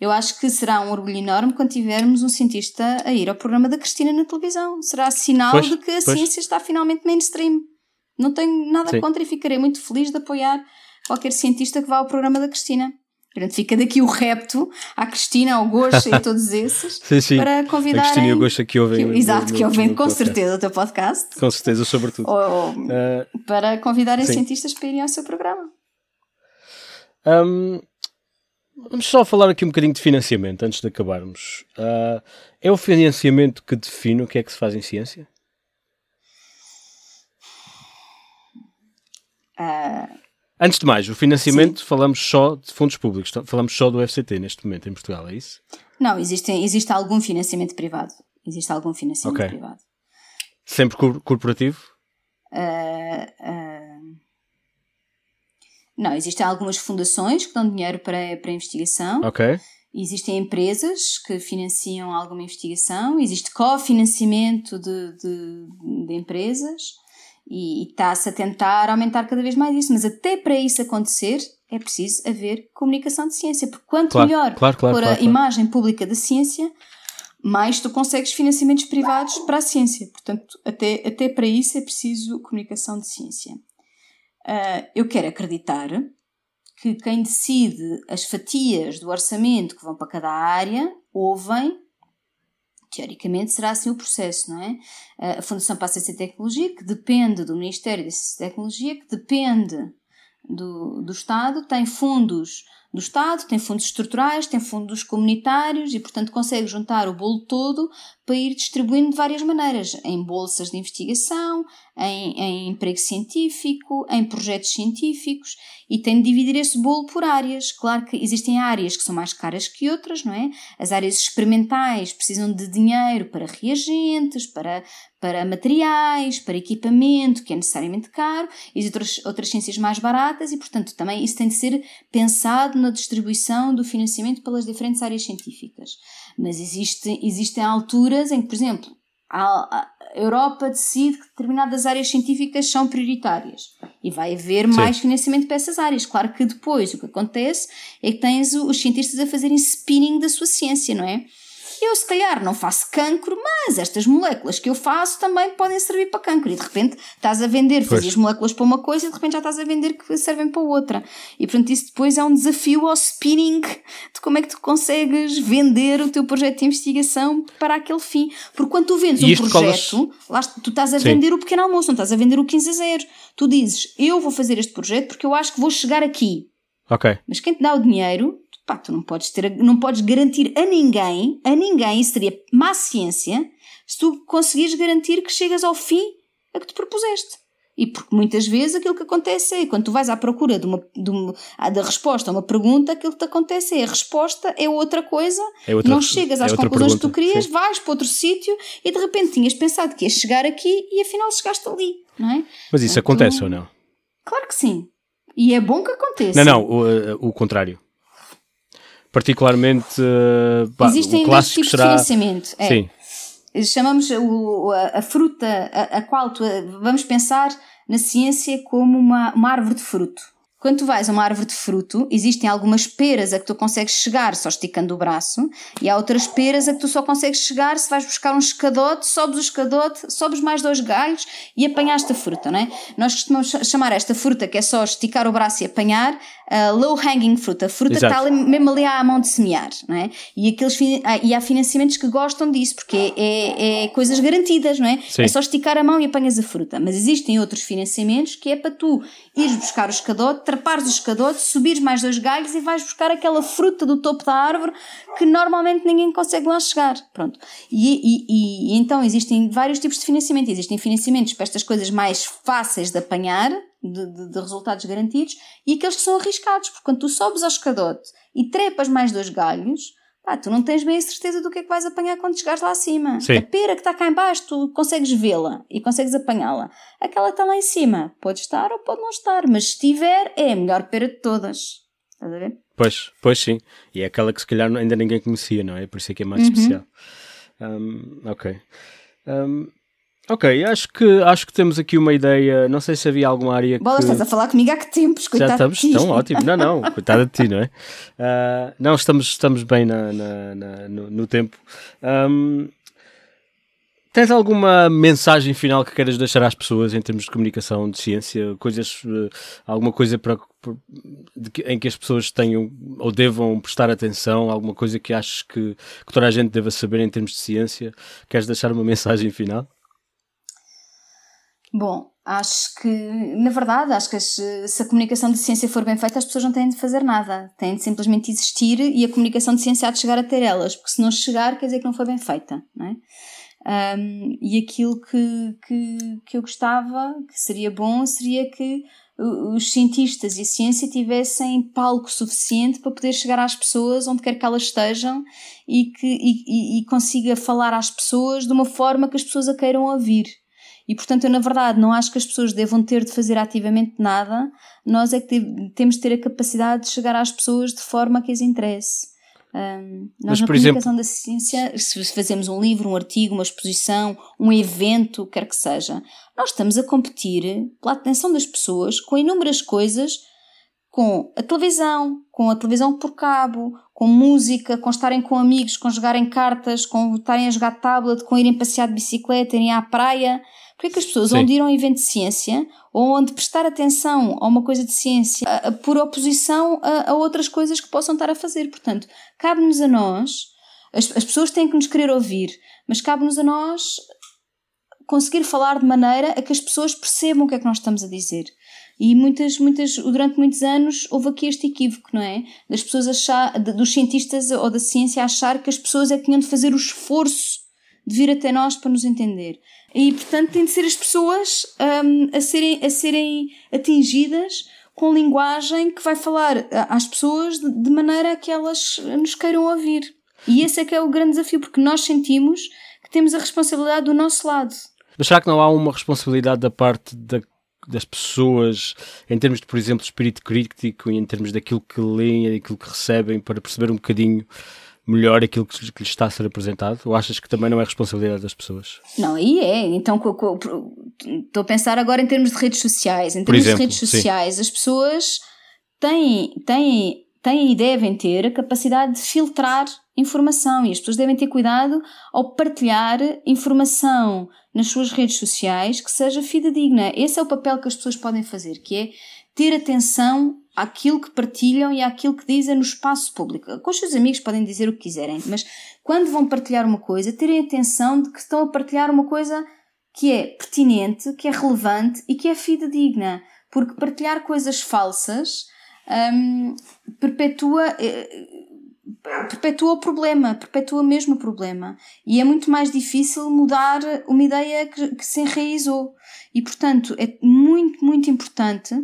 Speaker 2: eu acho que será um orgulho enorme quando tivermos um cientista a ir ao programa da Cristina na televisão. Será sinal pois, de que a pois. ciência está finalmente mainstream. Não tenho nada Sim. contra e ficarei muito feliz de apoiar qualquer cientista que vá ao programa da Cristina. Portanto, fica daqui o repto à Cristina, ao Goxa e todos esses
Speaker 1: sim, sim.
Speaker 2: para convidar. A
Speaker 1: Cristina e o Goxa que ouvem.
Speaker 2: Que, exato, que ouvem com certeza o teu podcast.
Speaker 1: Com certeza, sobretudo.
Speaker 2: Ou, uh, para convidarem sim. cientistas para irem ao seu programa.
Speaker 1: Um, vamos só falar aqui um bocadinho de financiamento antes de acabarmos. Uh, é o financiamento que define o que é que se faz em ciência?
Speaker 2: Uh,
Speaker 1: Antes de mais, o financiamento, Sim. falamos só de fundos públicos, falamos só do FCT neste momento em Portugal, é isso?
Speaker 2: Não, existe, existe algum financiamento privado. Existe algum financiamento okay. privado.
Speaker 1: Sempre corporativo?
Speaker 2: Uh, uh... Não, existem algumas fundações que dão dinheiro para, para investigação.
Speaker 1: Ok.
Speaker 2: Existem empresas que financiam alguma investigação, existe cofinanciamento de, de, de empresas e está-se a tentar aumentar cada vez mais isso, mas até para isso acontecer é preciso haver comunicação de ciência, porque quanto claro, melhor
Speaker 1: claro, claro,
Speaker 2: for a imagem pública da ciência, mais tu consegues financiamentos privados para a ciência. Portanto, até, até para isso é preciso comunicação de ciência. Uh, eu quero acreditar que quem decide as fatias do orçamento que vão para cada área ouvem teoricamente será assim o processo, não é? A Fundação para a Ciência e Tecnologia, que depende do Ministério da Ciência e Tecnologia, que depende do, do Estado, tem fundos do Estado, tem fundos estruturais, tem fundos comunitários e, portanto, consegue juntar o bolo todo para ir distribuindo de várias maneiras, em bolsas de investigação, em, em emprego científico, em projetos científicos e tem de dividir esse bolo por áreas. Claro que existem áreas que são mais caras que outras, não é? As áreas experimentais precisam de dinheiro para reagentes, para, para materiais, para equipamento, que é necessariamente caro, e outras, outras ciências mais baratas, e portanto também isso tem de ser pensado na distribuição do financiamento pelas diferentes áreas científicas. Mas existe, existem alturas em que, por exemplo, a Europa decide que determinadas áreas científicas são prioritárias E vai haver Sim. mais financiamento para essas áreas. Claro que depois o que acontece é que tens os cientistas a fazerem spinning da sua ciência, não é? Eu, se calhar, não faço cancro, mas estas moléculas que eu faço também podem servir para cancro. E de repente estás a vender, fazias moléculas para uma coisa e de repente já estás a vender que servem para outra. E portanto, isso depois é um desafio ao spinning de como é que tu consegues vender o teu projeto de investigação para aquele fim. Porque quando tu vendes um projeto, lá, tu estás a Sim. vender o pequeno almoço, não estás a vender o 15 a 0. Tu dizes, eu vou fazer este projeto porque eu acho que vou chegar aqui.
Speaker 1: Ok.
Speaker 2: Mas quem te dá o dinheiro pá, tu não podes, ter, não podes garantir a ninguém, a ninguém, isso seria má ciência, se tu conseguires garantir que chegas ao fim a que te propuseste. E porque muitas vezes aquilo que acontece é, quando tu vais à procura de uma, de uma, da resposta a uma pergunta, aquilo que te acontece é a resposta é outra coisa, é outra, não chegas é às conclusões pergunta, que tu querias, sim. vais para outro sítio e de repente tinhas pensado que ias chegar aqui e afinal chegaste ali, não é?
Speaker 1: Mas isso então, acontece ou não?
Speaker 2: Claro que sim. E é bom que aconteça.
Speaker 1: Não, não, o, eh, o contrário particularmente uh, pá,
Speaker 2: Existem
Speaker 1: o clássico
Speaker 2: tipos
Speaker 1: será...
Speaker 2: de financiamento. É. Sim. Chamamos o, a, a fruta a, a, qual tu, vamos pensar na ciência como uma, uma árvore de fruto. Quando tu vais a uma árvore de fruto, existem algumas peras a que tu consegues chegar só esticando o braço, e há outras peras a que tu só consegues chegar se vais buscar um escadote, sobes o escadote, sobes mais dois galhos e apanhaste a fruta, não é? Nós costumamos chamar esta fruta, que é só esticar o braço e apanhar, uh, low hanging fruit. A fruta Exato. está ali, mesmo ali à mão de semear, não é? E, aqueles, ah, e há financiamentos que gostam disso, porque é, é, é coisas garantidas, não é? Sim. É só esticar a mão e apanhas a fruta. Mas existem outros financiamentos que é para tu ires buscar o escadote, trapares o escadote, subires mais dois galhos e vais buscar aquela fruta do topo da árvore que normalmente ninguém consegue lá chegar. Pronto. E, e, e então existem vários tipos de financiamento. Existem financiamentos para estas coisas mais fáceis de apanhar, de, de, de, resultados garantidos e aqueles que são arriscados, porque quando tu sobes ao escadote e trepas mais dois galhos, pá, tu não tens bem a certeza do que é que vais apanhar quando chegares lá acima. Sim. A pera que está cá embaixo, tu consegues vê-la e consegues apanhá-la. Aquela que está lá em cima, pode estar ou pode não estar, mas se estiver, é a melhor pera de todas. Estás a ver?
Speaker 1: Pois, pois sim. E é aquela que se calhar ainda ninguém conhecia, não é? Por isso é que é mais uhum. especial. Um, ok. Um, Ok, acho que, acho que temos aqui uma ideia. Não sei se havia alguma área
Speaker 2: Bola,
Speaker 1: que...
Speaker 2: estás a falar comigo há que tempos, coitado
Speaker 1: Já estamos, tão ótimo. Não, não, coitada de ti, não é? Uh, não, estamos, estamos bem na, na, na no, no, tempo. Um, tens alguma mensagem final que queiras deixar às pessoas em termos de comunicação, de ciência, coisas, uh, alguma coisa para, de, em que as pessoas tenham ou devam prestar atenção, alguma coisa que achas que, que toda a gente deva saber em termos de ciência? Queres deixar uma mensagem final?
Speaker 2: Bom, acho que, na verdade, acho que se a comunicação de ciência for bem feita, as pessoas não têm de fazer nada. Têm de simplesmente existir e a comunicação de ciência há de chegar até elas, porque se não chegar, quer dizer que não foi bem feita, não é? Um, e aquilo que, que, que eu gostava, que seria bom, seria que os cientistas e a ciência tivessem palco suficiente para poder chegar às pessoas onde quer que elas estejam e que e, e, consiga falar às pessoas de uma forma que as pessoas a queiram ouvir. E portanto, eu na verdade não acho que as pessoas devam ter de fazer ativamente nada, nós é que temos de ter a capacidade de chegar às pessoas de forma que as interesse. Um, nós Mas, na comunicação exemplo... da ciência, se fazemos um livro, um artigo, uma exposição, um evento, quer que seja, nós estamos a competir pela atenção das pessoas com inúmeras coisas, com a televisão, com a televisão por cabo, com música, com estarem com amigos, com jogarem cartas, com estarem a jogar tablet, com irem passear de bicicleta, irem à praia. Porque é que as pessoas, Sim. onde ir a um evento de ciência, ou onde prestar atenção a uma coisa de ciência, a, a, por oposição a, a, outras coisas que possam estar a fazer? Portanto, cabe-nos a nós, as, as pessoas têm que nos querer ouvir, mas cabe-nos a nós conseguir falar de maneira a que as pessoas percebam o que é que nós estamos a dizer. E muitas, muitas, durante muitos anos houve aqui este equívoco, não é? Das pessoas achar, dos cientistas ou da ciência achar que as pessoas é que tinham de fazer o esforço de vir até nós para nos entender. E, portanto, tem de ser as pessoas um, a, serem, a serem atingidas com linguagem que vai falar às pessoas de, de maneira a que elas nos queiram ouvir. E esse é que é o grande desafio, porque nós sentimos que temos a responsabilidade do nosso lado.
Speaker 1: Mas será que não há uma responsabilidade da parte da, das pessoas, em termos de, por exemplo, espírito crítico e em termos daquilo que leem e daquilo que recebem, para perceber um bocadinho melhor aquilo que, que lhes está a ser apresentado? Ou achas que também não é responsabilidade das pessoas?
Speaker 2: Não, aí é. Então estou a pensar agora em termos de redes sociais. Em termos exemplo, de redes sociais, sim. as pessoas têm, têm, têm e devem ter a capacidade de filtrar informação e as pessoas devem ter cuidado ao partilhar informação nas suas redes sociais que seja fidedigna. Esse é o papel que as pessoas podem fazer, que é ter atenção àquilo que partilham e àquilo que dizem no espaço público. Com os seus amigos podem dizer o que quiserem, mas quando vão partilhar uma coisa, terem atenção de que estão a partilhar uma coisa que é pertinente, que é relevante e que é fidedigna. Porque partilhar coisas falsas hum, perpetua. Eh, perpetua o problema, perpetua mesmo o problema. E é muito mais difícil mudar uma ideia que, que se enraizou. E, portanto, é muito, muito importante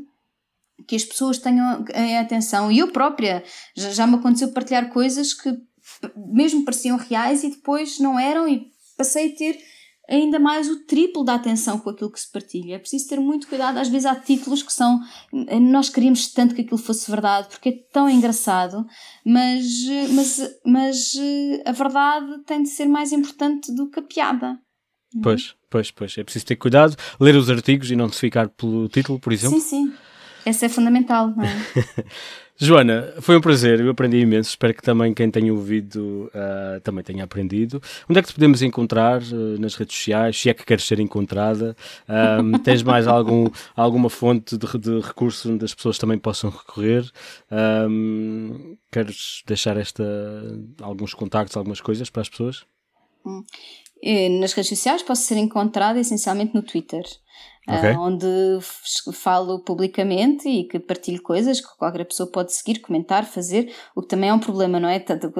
Speaker 2: que as pessoas tenham atenção. E eu própria, já, já me aconteceu partilhar coisas que mesmo pareciam reais e depois não eram, e passei a ter ainda mais o triplo da atenção com aquilo que se partilha. É preciso ter muito cuidado. Às vezes há títulos que são. Nós queríamos tanto que aquilo fosse verdade, porque é tão engraçado, mas, mas, mas a verdade tem de ser mais importante do que a piada.
Speaker 1: Pois, pois, pois. É preciso ter cuidado, ler os artigos e não se ficar pelo título, por exemplo.
Speaker 2: Sim, sim. Essa é fundamental, não é?
Speaker 1: Joana, foi um prazer, eu aprendi imenso. Espero que também quem tenha ouvido uh, também tenha aprendido. Onde é que te podemos encontrar uh, nas redes sociais? Se é que queres ser encontrada? Um, tens mais algum, alguma fonte de, de recursos onde as pessoas também possam recorrer? Queres deixar esta, alguns contactos, algumas coisas para as pessoas?
Speaker 2: Hum. Eh, nas redes sociais posso ser encontrada essencialmente no Twitter. Okay. Uh, onde falo publicamente e que partilho coisas que qualquer pessoa pode seguir, comentar, fazer, o que também é um problema, não é? Tanto,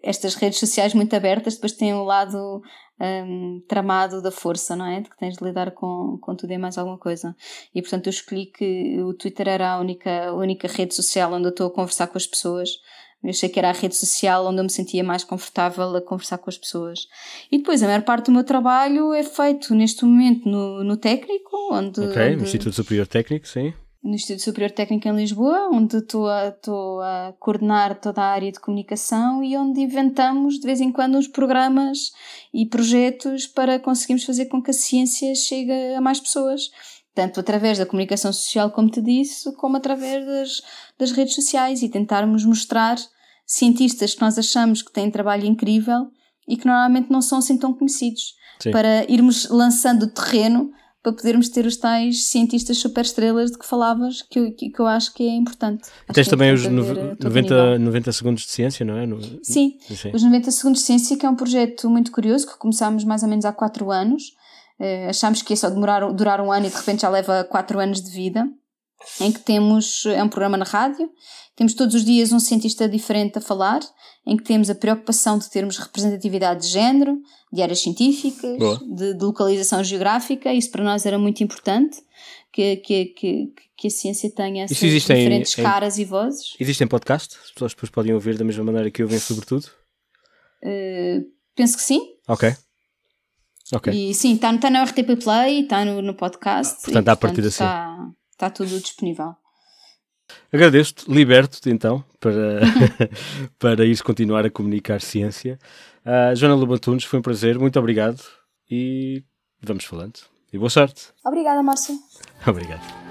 Speaker 2: estas redes sociais muito abertas depois têm o um lado um, tramado da força, não é? De que tens de lidar com, com tudo e mais alguma coisa. E portanto eu escolhi que o Twitter era a única, a única rede social onde eu estou a conversar com as pessoas eu achei que era a rede social onde eu me sentia mais confortável a conversar com as pessoas. E depois, a maior parte do meu trabalho é feito neste momento no, no técnico, onde.
Speaker 1: Ok,
Speaker 2: onde,
Speaker 1: no Instituto Superior Técnico, sim.
Speaker 2: No Instituto Superior Técnico em Lisboa, onde estou a, estou a coordenar toda a área de comunicação e onde inventamos de vez em quando uns programas e projetos para conseguirmos fazer com que a ciência chegue a mais pessoas tanto através da comunicação social, como te disse, como através das, das redes sociais e tentarmos mostrar cientistas que nós achamos que têm trabalho incrível e que normalmente não são assim tão conhecidos, Sim. para irmos lançando o terreno para podermos ter os tais cientistas superestrelas de que falavas, que eu, que, eu acho que é importante.
Speaker 1: Tens é também os 90, 90 segundos de ciência, não é? No...
Speaker 2: Sim, Sim, os 90 segundos de ciência, que é um projeto muito curioso, que começámos mais ou menos há 4 anos, Uh, achamos que ia só demorar, durar um ano e de repente já leva quatro anos de vida, em que temos, é um programa na rádio, temos todos os dias um cientista diferente a falar, em que temos a preocupação de termos representatividade de género, de áreas científicas, de, de, localização geográfica, isso para nós era muito importante, que, que, que, que a ciência tenha essas diferentes em, caras e vozes.
Speaker 1: Existem podcasts? As pessoas depois podem ouvir da mesma maneira que ouvem sobretudo?
Speaker 2: Uh, penso que sim.
Speaker 1: Ok.
Speaker 2: Ok. E sim, está tá na RTP Play, está no, no podcast.
Speaker 1: Portanto, e, a partir assim.
Speaker 2: Está, está tudo disponível.
Speaker 1: Agradeço-te, liberto-te então para, para ires continuar a comunicar ciência. Uh, Joana Lobantunes, foi um prazer, muito obrigado e vamos falando. E boa sorte.
Speaker 2: Obrigada, Márcio.
Speaker 1: Obrigado.